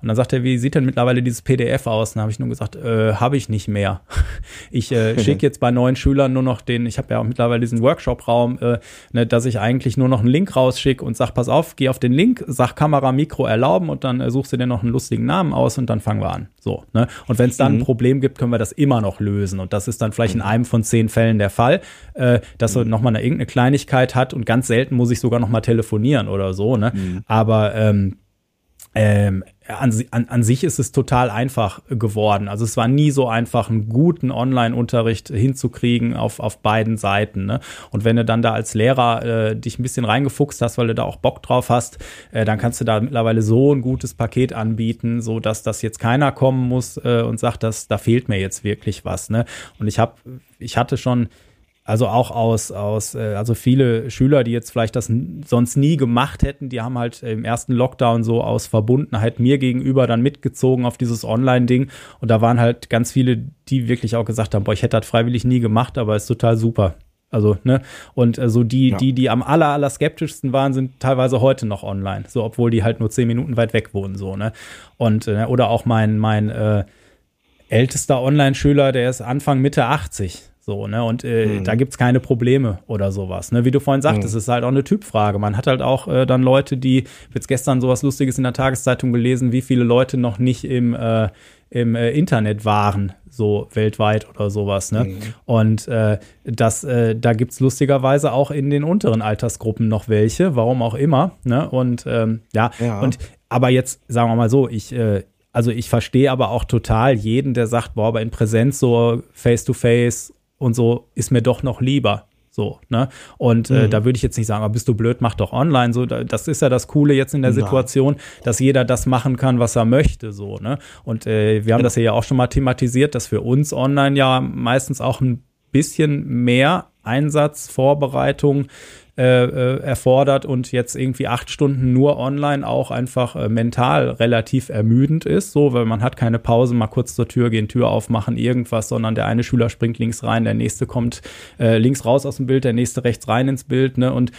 Und dann sagt er, wie sieht denn mittlerweile dieses PDF aus? Und dann habe ich nur gesagt, äh, habe ich nicht mehr. Ich äh, schicke jetzt bei neuen Schülern nur noch den, ich habe ja auch mittlerweile diesen Workshop-Raum, äh, ne, dass ich eigentlich nur noch einen Link rausschicke und sag, pass auf, geh auf den Link, sag Kamera, Mikro erlauben und dann äh, suchst du dir noch einen lustigen Namen aus und dann fangen wir an. So, ne? Und wenn es dann mhm. ein Problem gibt, können wir das immer noch lösen. Und das ist dann vielleicht mhm. in einem von zehn Fällen der Fall, äh, dass mhm. er nochmal eine irgendeine Kleinigkeit hat und ganz selten muss ich sogar nochmal telefonieren oder so, ne? Mhm. Aber ähm, ähm, an, an, an sich ist es total einfach geworden. Also es war nie so einfach, einen guten Online-Unterricht hinzukriegen auf, auf beiden Seiten. Ne? Und wenn du dann da als Lehrer äh, dich ein bisschen reingefuchst hast, weil du da auch Bock drauf hast, äh, dann kannst du da mittlerweile so ein gutes Paket anbieten, so dass das jetzt keiner kommen muss äh, und sagt, dass da fehlt mir jetzt wirklich was. Ne? Und ich habe, ich hatte schon also auch aus, aus, äh, also viele Schüler, die jetzt vielleicht das sonst nie gemacht hätten, die haben halt im ersten Lockdown so aus Verbundenheit mir gegenüber dann mitgezogen auf dieses Online-Ding. Und da waren halt ganz viele, die wirklich auch gesagt haben, boah, ich hätte das freiwillig nie gemacht, aber ist total super. Also, ne? Und äh, so die, ja. die, die am aller, aller skeptischsten waren, sind teilweise heute noch online. So, obwohl die halt nur zehn Minuten weit weg wohnen, so, ne? Und, äh, oder auch mein, mein, äh, ältester Online-Schüler, der ist Anfang Mitte 80. So, ne? Und äh, mhm. da gibt's keine Probleme oder sowas. Ne? Wie du vorhin sagtest, mhm. ist halt auch eine Typfrage. Man hat halt auch äh, dann Leute, die, jetzt gestern sowas Lustiges in der Tageszeitung gelesen, wie viele Leute noch nicht im, äh, im äh, Internet waren, so weltweit oder sowas. Ne? Mhm. Und äh, das, äh, da gibt's lustigerweise auch in den unteren Altersgruppen noch welche, warum auch immer. Ne? Und ähm, ja, ja, und aber jetzt sagen wir mal so, ich, äh, also ich verstehe aber auch total jeden, der sagt, boah, aber in Präsenz so face to face und so ist mir doch noch lieber. So, ne? Und äh, mhm. da würde ich jetzt nicht sagen, aber bist du blöd, mach doch online. So, das ist ja das Coole jetzt in der Situation, dass jeder das machen kann, was er möchte. So, ne? Und äh, wir haben das ja auch schon mal thematisiert, dass für uns online ja meistens auch ein bisschen mehr Einsatz, Vorbereitung äh, äh, erfordert und jetzt irgendwie acht Stunden nur online auch einfach äh, mental relativ ermüdend ist, so, weil man hat keine Pause, mal kurz zur Tür gehen, Tür aufmachen, irgendwas, sondern der eine Schüler springt links rein, der nächste kommt äh, links raus aus dem Bild, der nächste rechts rein ins Bild, ne, und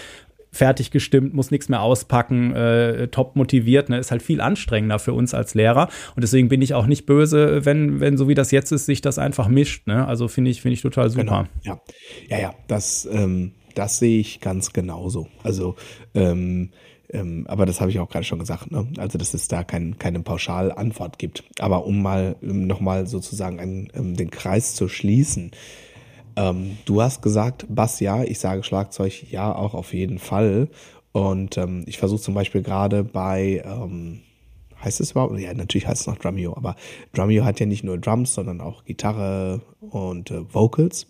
fertig gestimmt, muss nichts mehr auspacken, äh, top motiviert, ne, ist halt viel anstrengender für uns als Lehrer. Und deswegen bin ich auch nicht böse, wenn, wenn so wie das jetzt ist, sich das einfach mischt. Ne? Also finde ich, finde ich total super. Genau. Ja, ja, ja, das, ähm, das sehe ich ganz genauso. Also, ähm, ähm, aber das habe ich auch gerade schon gesagt, ne? Also, dass es da kein, keine Pauschalantwort gibt. Aber um mal ähm, nochmal sozusagen einen, ähm, den Kreis zu schließen, ähm, du hast gesagt, Bass ja, ich sage Schlagzeug ja auch auf jeden Fall. Und ähm, ich versuche zum Beispiel gerade bei, ähm, heißt es überhaupt? Ja, natürlich heißt es noch Drumeo, aber Drumeo hat ja nicht nur Drums, sondern auch Gitarre und äh, Vocals.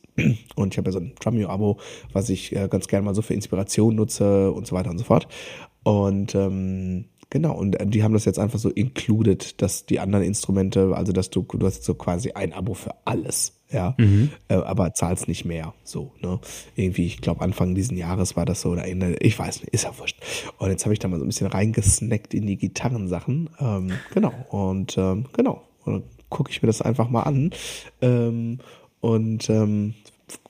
Und ich habe ja so ein Drumeo-Abo, was ich äh, ganz gerne mal so für Inspiration nutze und so weiter und so fort. Und ähm, Genau, und äh, die haben das jetzt einfach so included, dass die anderen Instrumente, also dass du, du hast so quasi ein Abo für alles, ja, mhm. äh, aber zahlst nicht mehr, so, ne. Irgendwie, ich glaube, Anfang diesen Jahres war das so, oder Ende, ich weiß nicht, ist ja wurscht. Und jetzt habe ich da mal so ein bisschen reingesnackt in die Gitarrensachen, ähm, genau, und ähm, genau, und gucke ich mir das einfach mal an. Ähm, und ähm,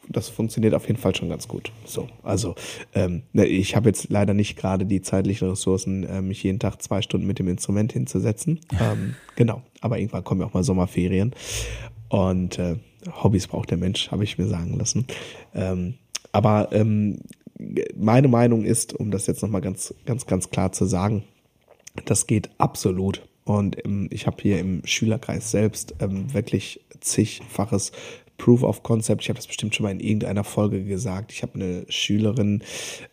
das funktioniert auf jeden Fall schon ganz gut. So, also ähm, ne, ich habe jetzt leider nicht gerade die zeitlichen Ressourcen, äh, mich jeden Tag zwei Stunden mit dem Instrument hinzusetzen. Ähm, genau, aber irgendwann kommen ja auch mal Sommerferien und äh, Hobbys braucht der Mensch, habe ich mir sagen lassen. Ähm, aber ähm, meine Meinung ist, um das jetzt nochmal ganz, ganz, ganz klar zu sagen, das geht absolut. Und ähm, ich habe hier im Schülerkreis selbst ähm, wirklich zigfaches Proof of Concept. Ich habe das bestimmt schon mal in irgendeiner Folge gesagt. Ich habe eine Schülerin,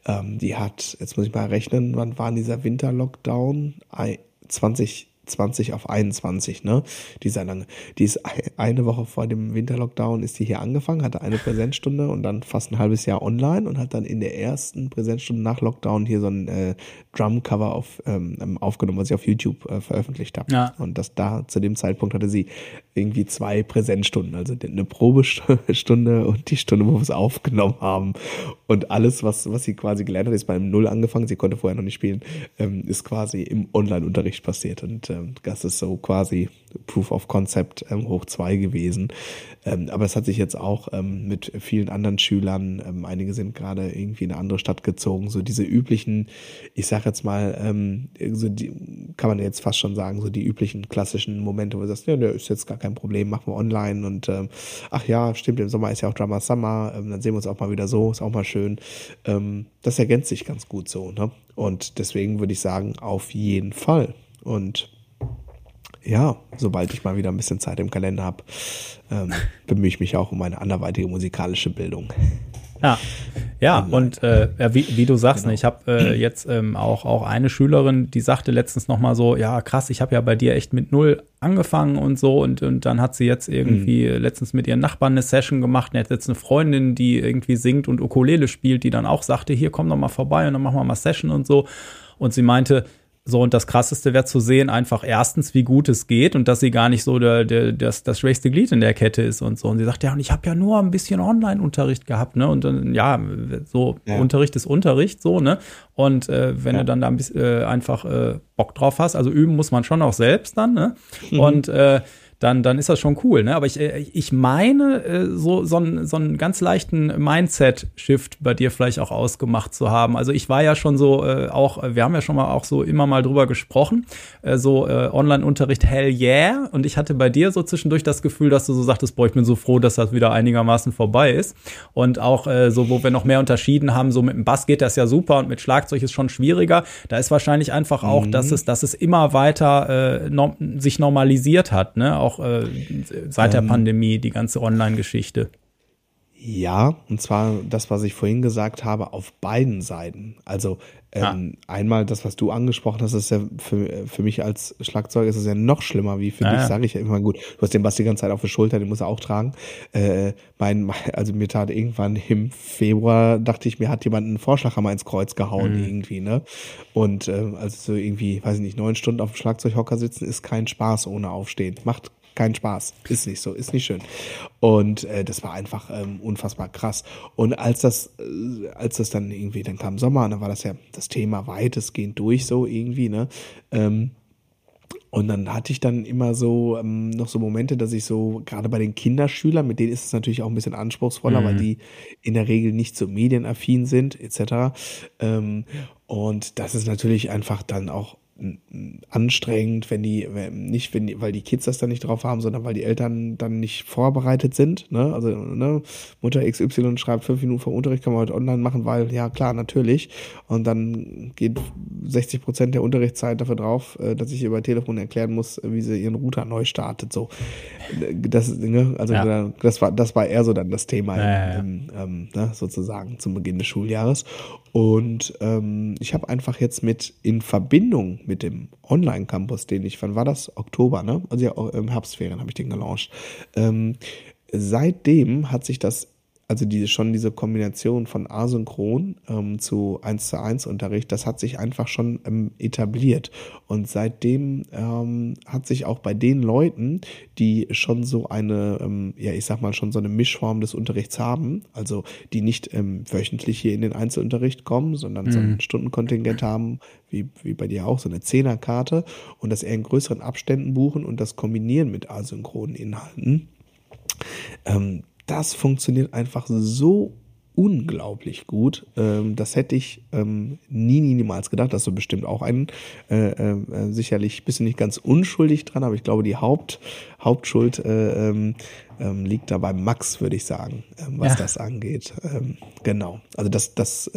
ähm, die hat, jetzt muss ich mal rechnen, wann war dieser Winterlockdown? 20, 20 auf 21, ne? Dieser lange. Die ist eine Woche vor dem Winterlockdown ist die hier angefangen, hatte eine Präsenzstunde und dann fast ein halbes Jahr online und hat dann in der ersten Präsenzstunde nach Lockdown hier so ein äh, Drumcover auf, ähm, aufgenommen, was ich auf YouTube äh, veröffentlicht habe. Ja. Und das da zu dem Zeitpunkt hatte sie irgendwie zwei Präsenzstunden, also eine Probestunde und die Stunde, wo wir es aufgenommen haben. Und alles, was, was sie quasi gelernt hat, ist beim Null angefangen, sie konnte vorher noch nicht spielen, ähm, ist quasi im Online-Unterricht passiert. Und ähm, das ist so quasi Proof of Concept ähm, hoch zwei gewesen. Ähm, aber es hat sich jetzt auch ähm, mit vielen anderen Schülern, ähm, einige sind gerade irgendwie in eine andere Stadt gezogen, so diese üblichen, ich sag jetzt mal, ähm, so die, kann man jetzt fast schon sagen, so die üblichen klassischen Momente, wo du sagst, ja, ne, ist jetzt gar kein Problem, machen wir online und ähm, ach ja, stimmt, im Sommer ist ja auch Drama Summer, ähm, dann sehen wir uns auch mal wieder so, ist auch mal schön. Ähm, das ergänzt sich ganz gut so, ne? Und deswegen würde ich sagen, auf jeden Fall. Und ja, sobald ich mal wieder ein bisschen Zeit im Kalender habe, ähm, bemühe ich mich auch um eine anderweitige musikalische Bildung. Ja, ja und äh, wie, wie du sagst, ne, genau. ich habe äh, jetzt ähm, auch, auch eine Schülerin, die sagte letztens noch mal so, ja krass, ich habe ja bei dir echt mit null angefangen und so und, und dann hat sie jetzt irgendwie mhm. letztens mit ihren Nachbarn eine Session gemacht und hat jetzt eine Freundin, die irgendwie singt und Ukulele spielt, die dann auch sagte, hier komm doch mal vorbei und dann machen wir mal Session und so und sie meinte, so, und das Krasseste wäre zu sehen, einfach erstens, wie gut es geht und dass sie gar nicht so der, der, das, das schwächste Glied in der Kette ist und so. Und sie sagt, ja, und ich habe ja nur ein bisschen Online-Unterricht gehabt, ne? Und dann, ja, so ja. Unterricht ist Unterricht, so, ne? Und äh, wenn ja. du dann da ein bisschen äh, einfach äh, Bock drauf hast, also üben muss man schon auch selbst dann, ne? Mhm. Und äh, dann, dann ist das schon cool. Ne? Aber ich, äh, ich meine, äh, so, so, einen, so einen ganz leichten Mindset-Shift bei dir vielleicht auch ausgemacht zu haben. Also ich war ja schon so äh, auch, wir haben ja schon mal auch so immer mal drüber gesprochen, so Online-Unterricht, hell yeah. Und ich hatte bei dir so zwischendurch das Gefühl, dass du so sagtest, boah, ich bin so froh, dass das wieder einigermaßen vorbei ist. Und auch so, wo wir noch mehr unterschieden haben, so mit dem Bass geht das ja super und mit Schlagzeug ist schon schwieriger. Da ist wahrscheinlich einfach auch, mhm. dass es, dass es immer weiter äh, no sich normalisiert hat, ne? Auch auch äh, seit der ähm, Pandemie, die ganze Online-Geschichte. Ja, und zwar das, was ich vorhin gesagt habe, auf beiden Seiten. Also ähm, ah. einmal das, was du angesprochen hast, ist ja für, für mich als Schlagzeuger ist es ja noch schlimmer, wie für ah, dich, sage ich ja immer gut. Du hast den Bass die ganze Zeit auf der Schulter, den muss er auch tragen. Äh, mein, also mir tat irgendwann im Februar, dachte ich, mir hat jemand einen Vorschlaghammer ins Kreuz gehauen mhm. irgendwie, ne? Und äh, also so irgendwie, weiß ich nicht, neun Stunden auf dem Schlagzeughocker sitzen ist kein Spaß ohne Aufstehen. Macht kein Spaß. Ist nicht so, ist nicht schön. Und äh, das war einfach ähm, unfassbar krass. Und als das, äh, als das dann irgendwie, dann kam Sommer, und dann war das ja das Thema weitestgehend durch so irgendwie, ne? Ähm, und dann hatte ich dann immer so ähm, noch so Momente, dass ich so, gerade bei den Kinderschülern, mit denen ist es natürlich auch ein bisschen anspruchsvoller, mhm. weil die in der Regel nicht so medienaffin sind, etc. Ähm, und das ist natürlich einfach dann auch anstrengend, wenn die, nicht, wenn die, weil die Kids das dann nicht drauf haben, sondern weil die Eltern dann nicht vorbereitet sind. Ne? Also ne? Mutter XY schreibt fünf Minuten vor Unterricht, kann man heute online machen, weil, ja klar, natürlich. Und dann geht 60 Prozent der Unterrichtszeit dafür drauf, äh, dass ich über Telefon erklären muss, wie sie ihren Router neu startet. So, das, ne? also ja. das war, das war eher so dann das Thema, ja, im, ähm, ne? sozusagen zum Beginn des Schuljahres. Und ähm, ich habe einfach jetzt mit in Verbindung mit mit dem Online-Campus, den ich, wann war das? Oktober, ne? Also ja, im Herbstferien habe ich den gelauncht. Ähm, seitdem hat sich das also diese, schon diese Kombination von Asynchron ähm, zu 1 zu 1 Unterricht, das hat sich einfach schon ähm, etabliert. Und seitdem ähm, hat sich auch bei den Leuten, die schon so eine, ähm, ja, ich sag mal, schon so eine Mischform des Unterrichts haben, also die nicht ähm, wöchentlich hier in den Einzelunterricht kommen, sondern mhm. so ein mhm. Stundenkontingent haben, wie, wie bei dir auch, so eine Zehnerkarte und das eher in größeren Abständen buchen und das kombinieren mit asynchronen Inhalten. Ähm, das funktioniert einfach so unglaublich gut. Ähm, das hätte ich ähm, nie, nie, niemals gedacht. Das ist bestimmt auch ein, äh, äh, sicherlich bist du nicht ganz unschuldig dran, aber ich glaube, die Haupt, Hauptschuld äh, ähm, ähm liegt da bei Max, würde ich sagen, ähm, was ja. das angeht. Ähm, genau. Also das, das,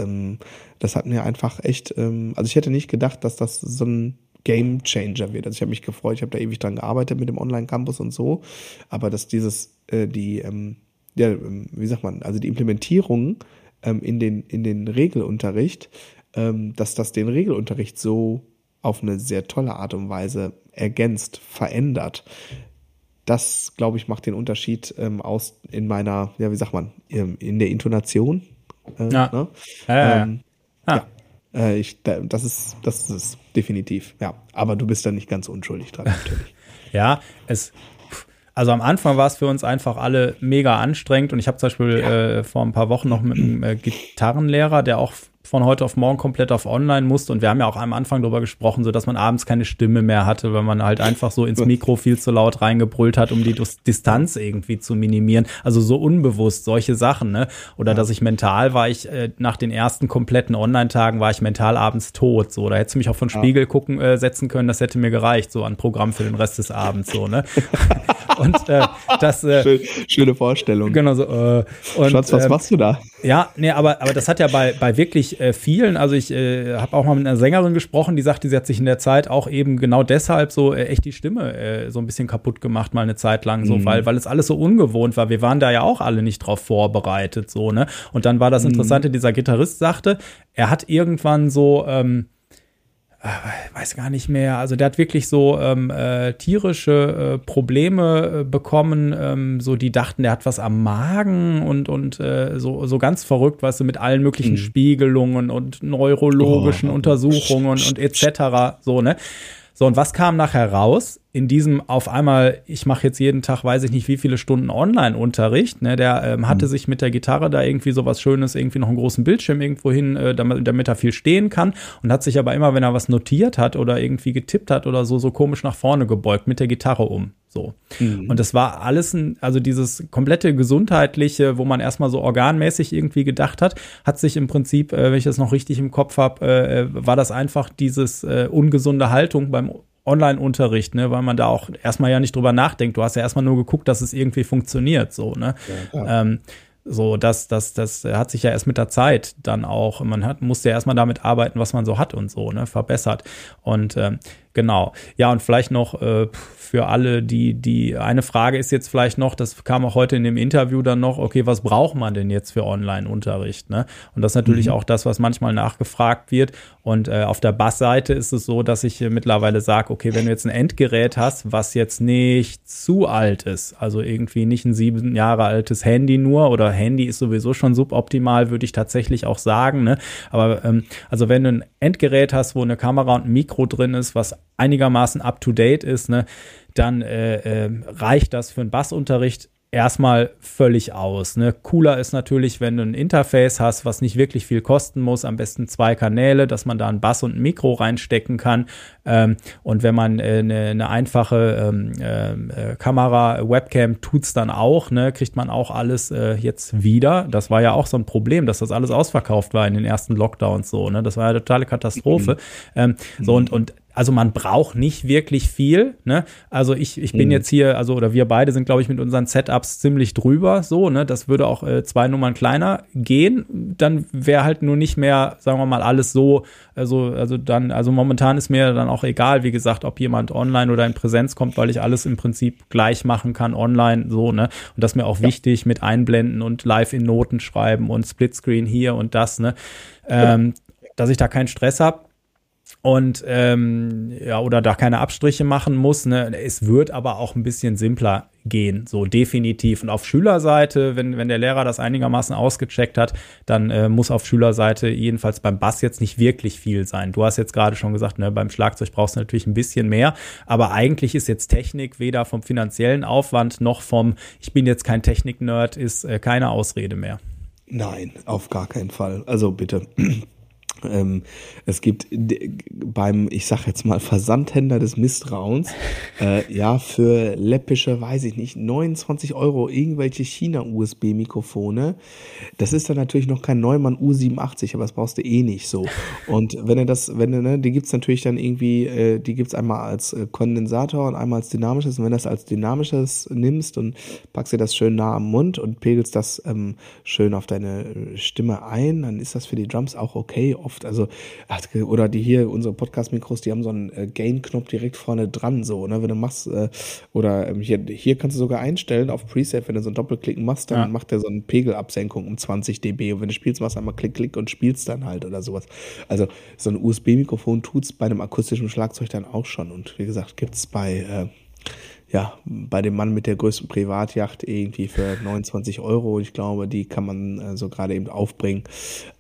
das hat mir einfach echt, also ich hätte nicht gedacht, dass das so ein Game Changer wird. Also ich habe mich gefreut, ich habe da ewig dran gearbeitet mit dem Online-Campus und so, aber dass dieses, äh, die, ja, ähm, wie sagt man, also die Implementierung ähm, in, den, in den Regelunterricht, ähm, dass das den Regelunterricht so auf eine sehr tolle Art und Weise ergänzt, verändert. Das, glaube ich, macht den Unterschied ähm, aus in meiner, ja, wie sagt man, ähm, in der Intonation. Äh, ja. Ne? Ja, ja, ähm, ja. ja. Äh, ich, das ist, das ist definitiv. Ja. Aber du bist da nicht ganz unschuldig dran, natürlich. ja, es, also am Anfang war es für uns einfach alle mega anstrengend und ich habe zum Beispiel äh, vor ein paar Wochen noch mit einem äh, Gitarrenlehrer, der auch von heute auf morgen komplett auf online musste. Und wir haben ja auch am Anfang darüber gesprochen, so dass man abends keine Stimme mehr hatte, weil man halt einfach so ins Mikro viel zu laut reingebrüllt hat, um die Distanz irgendwie zu minimieren. Also so unbewusst solche Sachen, ne? Oder ja. dass ich mental war ich äh, nach den ersten kompletten Online-Tagen war ich mental abends tot. So, da hättest du mich auch von Spiegel ja. gucken äh, setzen können, das hätte mir gereicht, so an Programm für den Rest des Abends, so, ne? und äh, das äh, Schön, schöne Vorstellung. Genau so. Äh, und, Schatz, was äh, machst du da? Ja, nee, aber aber das hat ja bei bei wirklich äh, vielen. Also ich äh, habe auch mal mit einer Sängerin gesprochen, die sagte, sie hat sich in der Zeit auch eben genau deshalb so äh, echt die Stimme äh, so ein bisschen kaputt gemacht, mal eine Zeit lang, so, mhm. weil, weil es alles so ungewohnt war. Wir waren da ja auch alle nicht drauf vorbereitet, so, ne? Und dann war das mhm. Interessante, dieser Gitarrist sagte, er hat irgendwann so, ähm, äh, weiß gar nicht mehr, also der hat wirklich so ähm, äh, tierische äh, Probleme äh, bekommen, ähm, so die dachten, der hat was am Magen und, und äh, so, so ganz verrückt, weißt du, mit allen möglichen mhm. Spiegelungen und neurologischen oh. Untersuchungen und etc. So, ne? So, und was kam nachher raus? In diesem auf einmal, ich mache jetzt jeden Tag, weiß ich nicht, wie viele Stunden Online-Unterricht. Ne? Der ähm, hatte mhm. sich mit der Gitarre da irgendwie so was Schönes, irgendwie noch einen großen Bildschirm irgendwo hin, äh, damit, damit er viel stehen kann. Und hat sich aber immer, wenn er was notiert hat oder irgendwie getippt hat oder so, so komisch nach vorne gebeugt mit der Gitarre um. So. Mhm. Und das war alles ein, also dieses komplette gesundheitliche, wo man erstmal so organmäßig irgendwie gedacht hat, hat sich im Prinzip, äh, wenn ich das noch richtig im Kopf habe, äh, war das einfach dieses äh, ungesunde Haltung beim Online-Unterricht, ne, weil man da auch erstmal ja nicht drüber nachdenkt. Du hast ja erstmal nur geguckt, dass es irgendwie funktioniert, so, ne. Ja, ähm, so, das, das, das hat sich ja erst mit der Zeit dann auch, man hat, musste ja erstmal damit arbeiten, was man so hat und so, ne, verbessert. Und ähm, Genau. Ja, und vielleicht noch äh, für alle, die, die, eine Frage ist jetzt vielleicht noch, das kam auch heute in dem Interview dann noch, okay, was braucht man denn jetzt für Online-Unterricht? Ne? Und das ist natürlich mhm. auch das, was manchmal nachgefragt wird. Und äh, auf der Bassseite ist es so, dass ich äh, mittlerweile sage, okay, wenn du jetzt ein Endgerät hast, was jetzt nicht zu alt ist, also irgendwie nicht ein sieben Jahre altes Handy nur oder Handy ist sowieso schon suboptimal, würde ich tatsächlich auch sagen. Ne? Aber ähm, also wenn du ein Endgerät hast, wo eine Kamera und ein Mikro drin ist, was einigermaßen up-to-date ist, ne, dann äh, äh, reicht das für einen Bassunterricht erstmal völlig aus. Ne? Cooler ist natürlich, wenn du ein Interface hast, was nicht wirklich viel kosten muss, am besten zwei Kanäle, dass man da ein Bass und ein Mikro reinstecken kann. Ähm, und wenn man äh, eine, eine einfache ähm, äh, Kamera, Webcam tut's dann auch, ne? kriegt man auch alles äh, jetzt wieder. Das war ja auch so ein Problem, dass das alles ausverkauft war in den ersten Lockdowns so. Ne? Das war ja eine totale Katastrophe. Mhm. Ähm, so und, und also man braucht nicht wirklich viel. Ne? Also ich, ich bin mhm. jetzt hier, also oder wir beide sind, glaube ich, mit unseren Setups ziemlich drüber. So, ne? Das würde auch äh, zwei Nummern kleiner gehen. Dann wäre halt nur nicht mehr, sagen wir mal, alles so. Also, also dann, also momentan ist mir dann auch egal, wie gesagt, ob jemand online oder in Präsenz kommt, weil ich alles im Prinzip gleich machen kann, online, so, ne? Und das ist mir auch ja. wichtig mit Einblenden und live in Noten schreiben und Splitscreen hier und das, ne? Ähm, dass ich da keinen Stress habe und ähm, ja oder da keine Abstriche machen muss. Ne? Es wird aber auch ein bisschen simpler gehen, so definitiv. Und auf Schülerseite, wenn wenn der Lehrer das einigermaßen ausgecheckt hat, dann äh, muss auf Schülerseite jedenfalls beim Bass jetzt nicht wirklich viel sein. Du hast jetzt gerade schon gesagt, ne, beim Schlagzeug brauchst du natürlich ein bisschen mehr, aber eigentlich ist jetzt Technik weder vom finanziellen Aufwand noch vom ich bin jetzt kein Technik-Nerd ist äh, keine Ausrede mehr. Nein, auf gar keinen Fall. Also bitte. Ähm, es gibt beim, ich sag jetzt mal, Versandhändler des Misstrauens, äh, ja, für läppische, weiß ich nicht, 29 Euro irgendwelche China-USB-Mikrofone. Das ist dann natürlich noch kein Neumann U87, aber das brauchst du eh nicht so. Und wenn du das, wenn du, ne, die gibt's natürlich dann irgendwie, äh, die gibt's einmal als äh, Kondensator und einmal als dynamisches. Und wenn du das als dynamisches nimmst und packst dir das schön nah am Mund und pegelst das ähm, schön auf deine Stimme ein, dann ist das für die Drums auch okay oft. Also, oder die hier, unsere Podcast-Mikros, die haben so einen äh, Gain-Knopf direkt vorne dran, so, ne? Wenn du machst, äh, oder ähm, hier, hier kannst du sogar einstellen auf Preset, wenn du so einen Doppelklick machst, dann ja. macht der so eine Pegelabsenkung um 20 dB. Und wenn du spielst, machst du einmal Klick, Klick und spielst dann halt oder sowas. Also, so ein USB-Mikrofon tut's bei einem akustischen Schlagzeug dann auch schon. Und wie gesagt, gibt's bei, äh, ja, bei dem Mann mit der größten Privatjacht irgendwie für 29 Euro. Ich glaube, die kann man äh, so gerade eben aufbringen.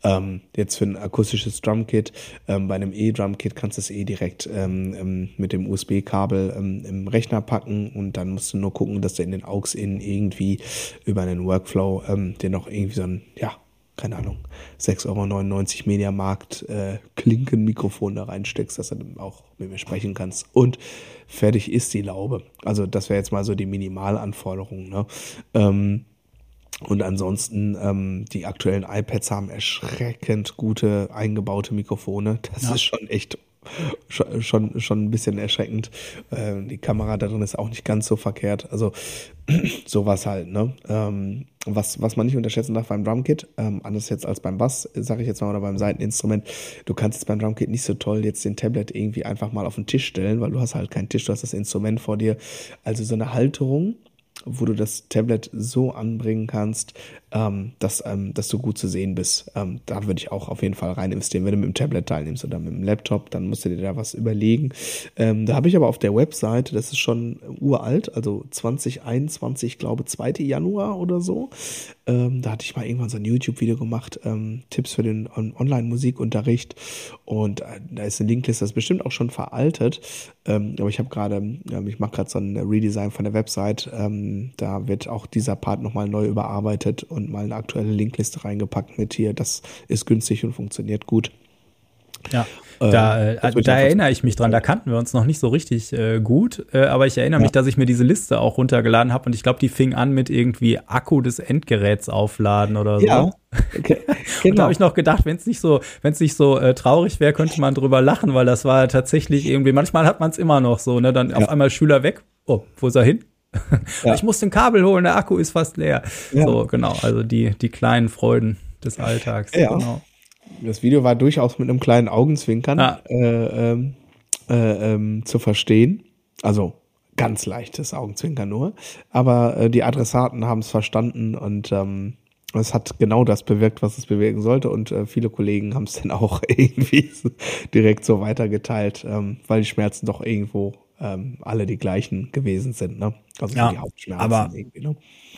Ähm, jetzt für ein akustisches Drumkit. Ähm, bei einem E-Drumkit kannst du es eh direkt ähm, ähm mit dem USB-Kabel ähm, im Rechner packen und dann musst du nur gucken, dass du in den AUX-In irgendwie über einen Workflow ähm, dir noch irgendwie so ein, ja, keine Ahnung, 6,99 Euro Mediamarkt äh, Klinkenmikrofon da reinsteckst, dass du dann auch mit mir sprechen kannst. Und fertig ist die Laube. Also das wäre jetzt mal so die Minimalanforderung. Ne? Ähm, und ansonsten, ähm, die aktuellen iPads haben erschreckend gute eingebaute Mikrofone. Das ja. ist schon echt schon, schon, ein bisschen erschreckend. Ähm, die Kamera darin ist auch nicht ganz so verkehrt. Also sowas halt, ne? Ähm, was, was man nicht unterschätzen darf beim Drumkit, ähm, anders jetzt als beim Bass, sage ich jetzt mal, oder beim Seiteninstrument, du kannst jetzt beim Drumkit nicht so toll jetzt den Tablet irgendwie einfach mal auf den Tisch stellen, weil du hast halt keinen Tisch, du hast das Instrument vor dir. Also so eine Halterung, wo du das Tablet so anbringen kannst, ähm, dass, ähm, dass du gut zu sehen bist. Ähm, da würde ich auch auf jeden Fall rein investieren. Wenn du mit dem Tablet teilnimmst oder mit dem Laptop, dann musst du dir da was überlegen. Ähm, da habe ich aber auf der Webseite, das ist schon uralt, also 2021, glaube 2. Januar oder so. Ähm, da hatte ich mal irgendwann so ein YouTube-Video gemacht, ähm, Tipps für den On Online-Musikunterricht. Und äh, da ist eine Linkliste, das ist bestimmt auch schon veraltet. Aber ich habe gerade, ich mache gerade so ein Redesign von der Website. Ähm, da wird auch dieser Part nochmal neu überarbeitet und mal eine aktuelle Linkliste reingepackt mit hier, das ist günstig und funktioniert gut. Ja, äh, da, äh, da erinnere ich mich dran, da kannten wir uns noch nicht so richtig äh, gut, äh, aber ich erinnere ja. mich, dass ich mir diese Liste auch runtergeladen habe und ich glaube, die fing an mit irgendwie Akku des Endgeräts aufladen oder so. Ja. Okay. Genau. Und da habe ich noch gedacht, wenn es nicht so, wenn es nicht so äh, traurig wäre, könnte man drüber lachen, weil das war tatsächlich irgendwie, manchmal hat man es immer noch so, ne? Dann ja. auf einmal Schüler weg. Oh, wo ist er hin? Ja. Ich muss den Kabel holen, der Akku ist fast leer. Ja. So, genau, also die, die kleinen Freuden des Alltags. Ja. Genau. Das Video war durchaus mit einem kleinen Augenzwinkern ah. äh, ähm, äh, ähm, zu verstehen. Also ganz leichtes Augenzwinkern nur. Aber äh, die Adressaten haben es verstanden und ähm, es hat genau das bewirkt, was es bewirken sollte. Und äh, viele Kollegen haben es dann auch irgendwie direkt so weitergeteilt, ähm, weil die Schmerzen doch irgendwo ähm, alle die gleichen gewesen sind. Ne? Also ja, die Hauptschmerzen aber irgendwie. Ne?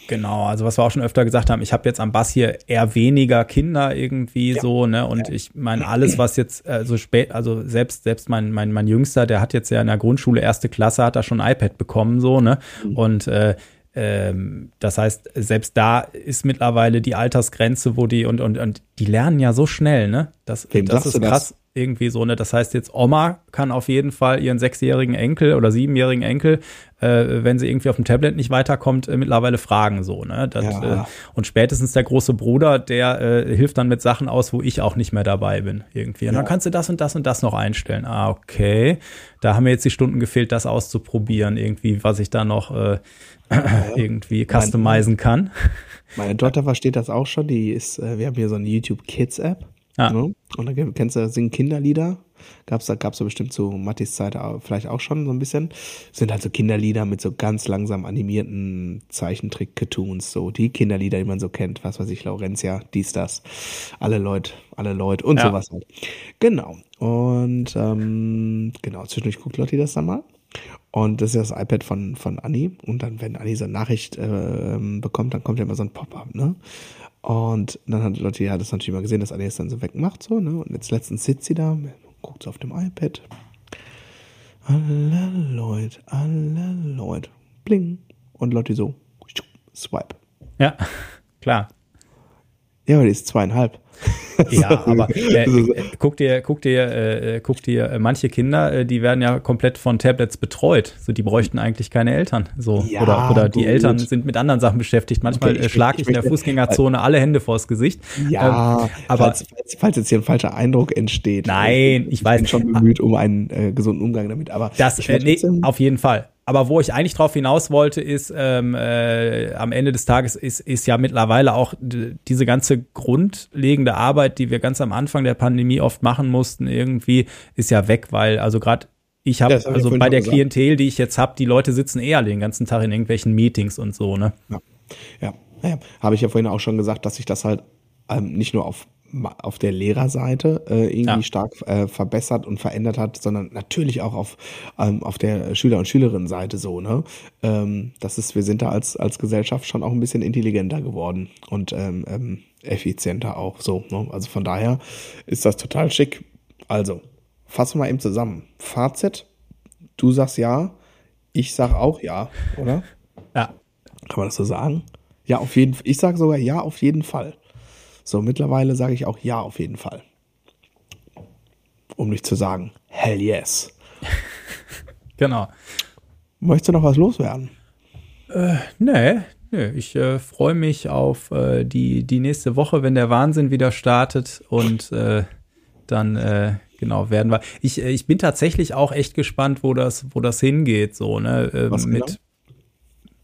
Genau, also was wir auch schon öfter gesagt haben, ich habe jetzt am Bass hier eher weniger Kinder irgendwie ja. so, ne? Und ja. ich meine, alles, was jetzt äh, so spät, also selbst, selbst mein, mein, mein Jüngster, der hat jetzt ja in der Grundschule erste Klasse, hat da schon ein iPad bekommen, so, ne? Mhm. Und äh, ähm, das heißt, selbst da ist mittlerweile die Altersgrenze, wo die und und und die lernen ja so schnell, ne? Das, Wem das ist krass. Das? Irgendwie so, ne? Das heißt jetzt, Oma kann auf jeden Fall ihren sechsjährigen Enkel oder siebenjährigen Enkel, äh, wenn sie irgendwie auf dem Tablet nicht weiterkommt, äh, mittlerweile fragen so, ne? Das, ja. äh, und spätestens der große Bruder, der äh, hilft dann mit Sachen aus, wo ich auch nicht mehr dabei bin, irgendwie. Und ja. dann kannst du das und das und das noch einstellen. Ah, okay. Da haben mir jetzt die Stunden gefehlt, das auszuprobieren, irgendwie, was ich da noch äh, irgendwie customizen kann. Meine Tochter versteht das auch schon. Die ist, äh, wir haben hier so eine YouTube Kids App. Ja. Ne? Und dann kennst du, singen Kinderlieder. Gab's da, gab's da bestimmt zu Mattis Zeit auch, vielleicht auch schon so ein bisschen. Sind halt so Kinderlieder mit so ganz langsam animierten Zeichentrick-Cartoons, so die Kinderlieder, die man so kennt, was weiß ich, Laurentia, dies, das, alle Leute, alle Leute und ja. sowas halt. Genau. Und ähm, genau, zwischendurch guckt Lotti das dann mal. Und das ist das iPad von, von Anni. Und dann, wenn Anni so eine Nachricht äh, bekommt, dann kommt ja immer so ein Pop-up, ne? Und dann hat Lotti ja das natürlich mal gesehen, dass es dann so wegmacht, so, ne? Und jetzt letztens sitzt sie da, guckt so auf dem iPad. Alle Leute, alle Leute. Bling. Und Lotti so, swipe. Ja, klar. Ja, aber die ist zweieinhalb. Ja, aber äh, äh, guck dir, guck dir, äh, guck dir, äh, manche Kinder, äh, die werden ja komplett von Tablets betreut. So, die bräuchten eigentlich keine Eltern. So ja, oder oder die Eltern sind mit anderen Sachen beschäftigt. Manchmal okay, ich, schlage ich, ich, in der Fußgängerzone alle Hände vors Gesicht. Ja, ähm, aber falls, falls, jetzt hier ein falscher Eindruck entsteht. Nein, ich weiß. Ich bin schon bemüht um einen äh, gesunden Umgang damit. Aber das, nee, auf jeden Fall. Aber wo ich eigentlich drauf hinaus wollte, ist, ähm, äh, am Ende des Tages ist, ist ja mittlerweile auch diese ganze grundlegende Arbeit, die wir ganz am Anfang der Pandemie oft machen mussten, irgendwie, ist ja weg, weil, also gerade ich habe, ja, also bei der gesagt. Klientel, die ich jetzt habe, die Leute sitzen eher den ganzen Tag in irgendwelchen Meetings und so, ne? Ja, ja. ja. habe ich ja vorhin auch schon gesagt, dass sich das halt ähm, nicht nur auf auf der Lehrerseite äh, irgendwie ja. stark äh, verbessert und verändert hat, sondern natürlich auch auf ähm, auf der Schüler und Schülerinnenseite so ne. Ähm, das ist, wir sind da als als Gesellschaft schon auch ein bisschen intelligenter geworden und ähm, ähm, effizienter auch so. Ne? Also von daher ist das total schick. Also fassen wir mal eben zusammen. Fazit: Du sagst ja, ich sag auch ja, oder? Ja. Kann man das so sagen? Ja, auf jeden Fall. Ich sage sogar ja, auf jeden Fall. So, mittlerweile sage ich auch ja auf jeden Fall. Um nicht zu sagen, hell yes. genau. Möchtest du noch was loswerden? Äh, nee, nee. Ich äh, freue mich auf äh, die, die nächste Woche, wenn der Wahnsinn wieder startet und äh, dann äh, genau werden wir. Ich, äh, ich bin tatsächlich auch echt gespannt, wo das, wo das hingeht. So, ne? Ähm, was genau? mit.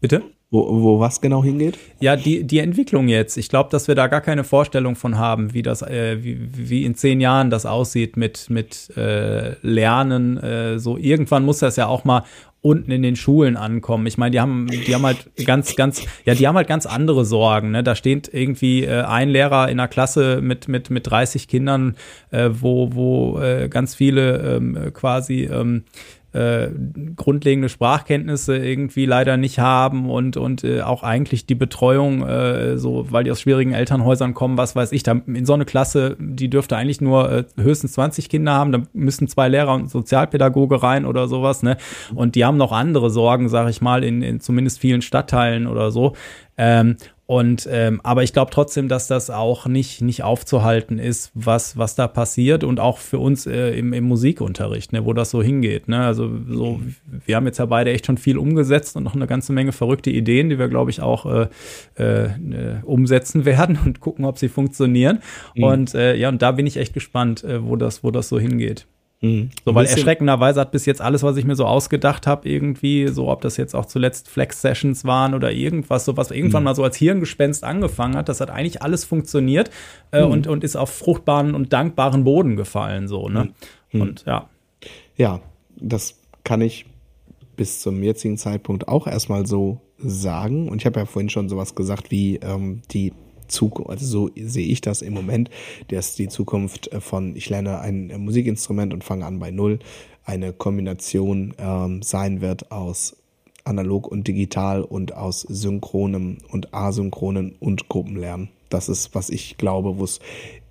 Bitte? Wo, wo was genau hingeht? Ja, die, die Entwicklung jetzt. Ich glaube, dass wir da gar keine Vorstellung von haben, wie das, äh, wie, wie in zehn Jahren das aussieht mit, mit äh, Lernen. Äh, so irgendwann muss das ja auch mal unten in den Schulen ankommen. Ich meine, die haben, die haben halt ganz, ganz, ja, die haben halt ganz andere Sorgen. Ne? Da steht irgendwie äh, ein Lehrer in einer Klasse mit mit mit 30 Kindern, äh, wo wo äh, ganz viele ähm, quasi ähm, äh, grundlegende Sprachkenntnisse irgendwie leider nicht haben und und äh, auch eigentlich die Betreuung äh, so, weil die aus schwierigen Elternhäusern kommen, was weiß ich, da in so eine Klasse, die dürfte eigentlich nur äh, höchstens 20 Kinder haben, da müssen zwei Lehrer und Sozialpädagoge rein oder sowas, ne? Und die haben noch andere Sorgen, sag ich mal, in, in zumindest vielen Stadtteilen oder so. Ähm, und ähm, aber ich glaube trotzdem, dass das auch nicht nicht aufzuhalten ist, was was da passiert und auch für uns äh, im, im Musikunterricht, ne, wo das so hingeht. Ne? Also so, wir haben jetzt ja beide echt schon viel umgesetzt und noch eine ganze Menge verrückte Ideen, die wir glaube ich auch äh, äh, ne, umsetzen werden und gucken, ob sie funktionieren. Mhm. Und äh, ja, und da bin ich echt gespannt, äh, wo das wo das so hingeht. Mhm. So, weil erschreckenderweise hat bis jetzt alles, was ich mir so ausgedacht habe, irgendwie, so ob das jetzt auch zuletzt Flex-Sessions waren oder irgendwas, so was irgendwann mhm. mal so als Hirngespenst angefangen hat, das hat eigentlich alles funktioniert äh, mhm. und, und ist auf fruchtbaren und dankbaren Boden gefallen, so, ne? Mhm. Und ja. Ja, das kann ich bis zum jetzigen Zeitpunkt auch erstmal so sagen. Und ich habe ja vorhin schon sowas gesagt wie ähm, die Zukunft, also so sehe ich das im Moment, dass die Zukunft äh, von ich lerne ein äh, Musikinstrument und fange an bei Null eine Kombination ähm, sein wird aus analog und digital und aus synchronem und asynchronen und Gruppenlernen. Das ist, was ich glaube, wo es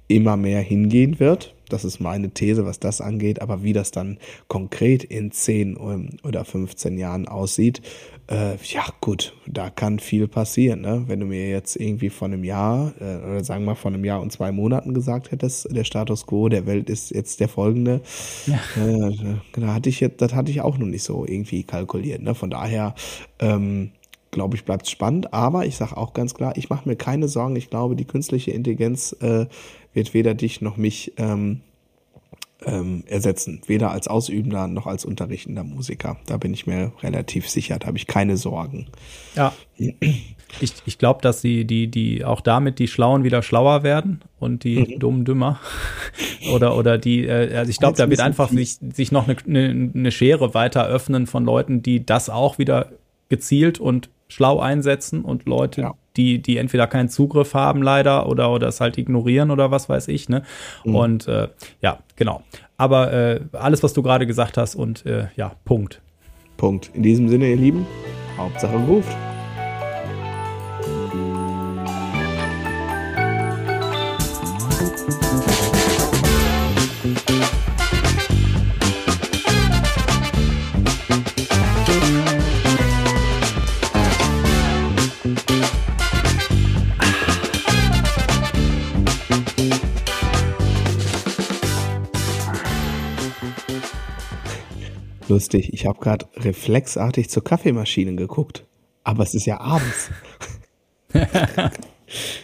immer mehr hingehen wird. Das ist meine These, was das angeht. Aber wie das dann konkret in 10 ähm, oder 15 Jahren aussieht, äh, ja gut, da kann viel passieren. Ne? Wenn du mir jetzt irgendwie von einem Jahr, äh, oder sagen wir von einem Jahr und zwei Monaten gesagt hättest, der Status quo der Welt ist jetzt der folgende, ja. äh, da hatte ich jetzt, das hatte ich auch noch nicht so irgendwie kalkuliert. Ne? Von daher, ähm, glaube ich, bleibt spannend. Aber ich sage auch ganz klar, ich mache mir keine Sorgen. Ich glaube, die künstliche Intelligenz äh, wird weder dich noch mich ähm, ähm, ersetzen. Weder als ausübender noch als unterrichtender Musiker. Da bin ich mir relativ sicher, da habe ich keine Sorgen. Ja. Ich, ich glaube, dass die, die, die auch damit die Schlauen wieder schlauer werden und die mhm. Dummen dümmer. oder, oder die, äh, also ich glaube, da wird einfach sich, sich noch eine, eine, eine Schere weiter öffnen von Leuten, die das auch wieder gezielt und schlau einsetzen und Leute, ja. die, die entweder keinen Zugriff haben leider oder, oder es halt ignorieren oder was weiß ich, ne? Mhm. Und äh, ja, genau. Aber äh, alles, was du gerade gesagt hast und äh, ja, Punkt. Punkt. In diesem Sinne, ihr Lieben, Hauptsache ruft. Lustig. Ich habe gerade reflexartig zur Kaffeemaschine geguckt. Aber es ist ja abends.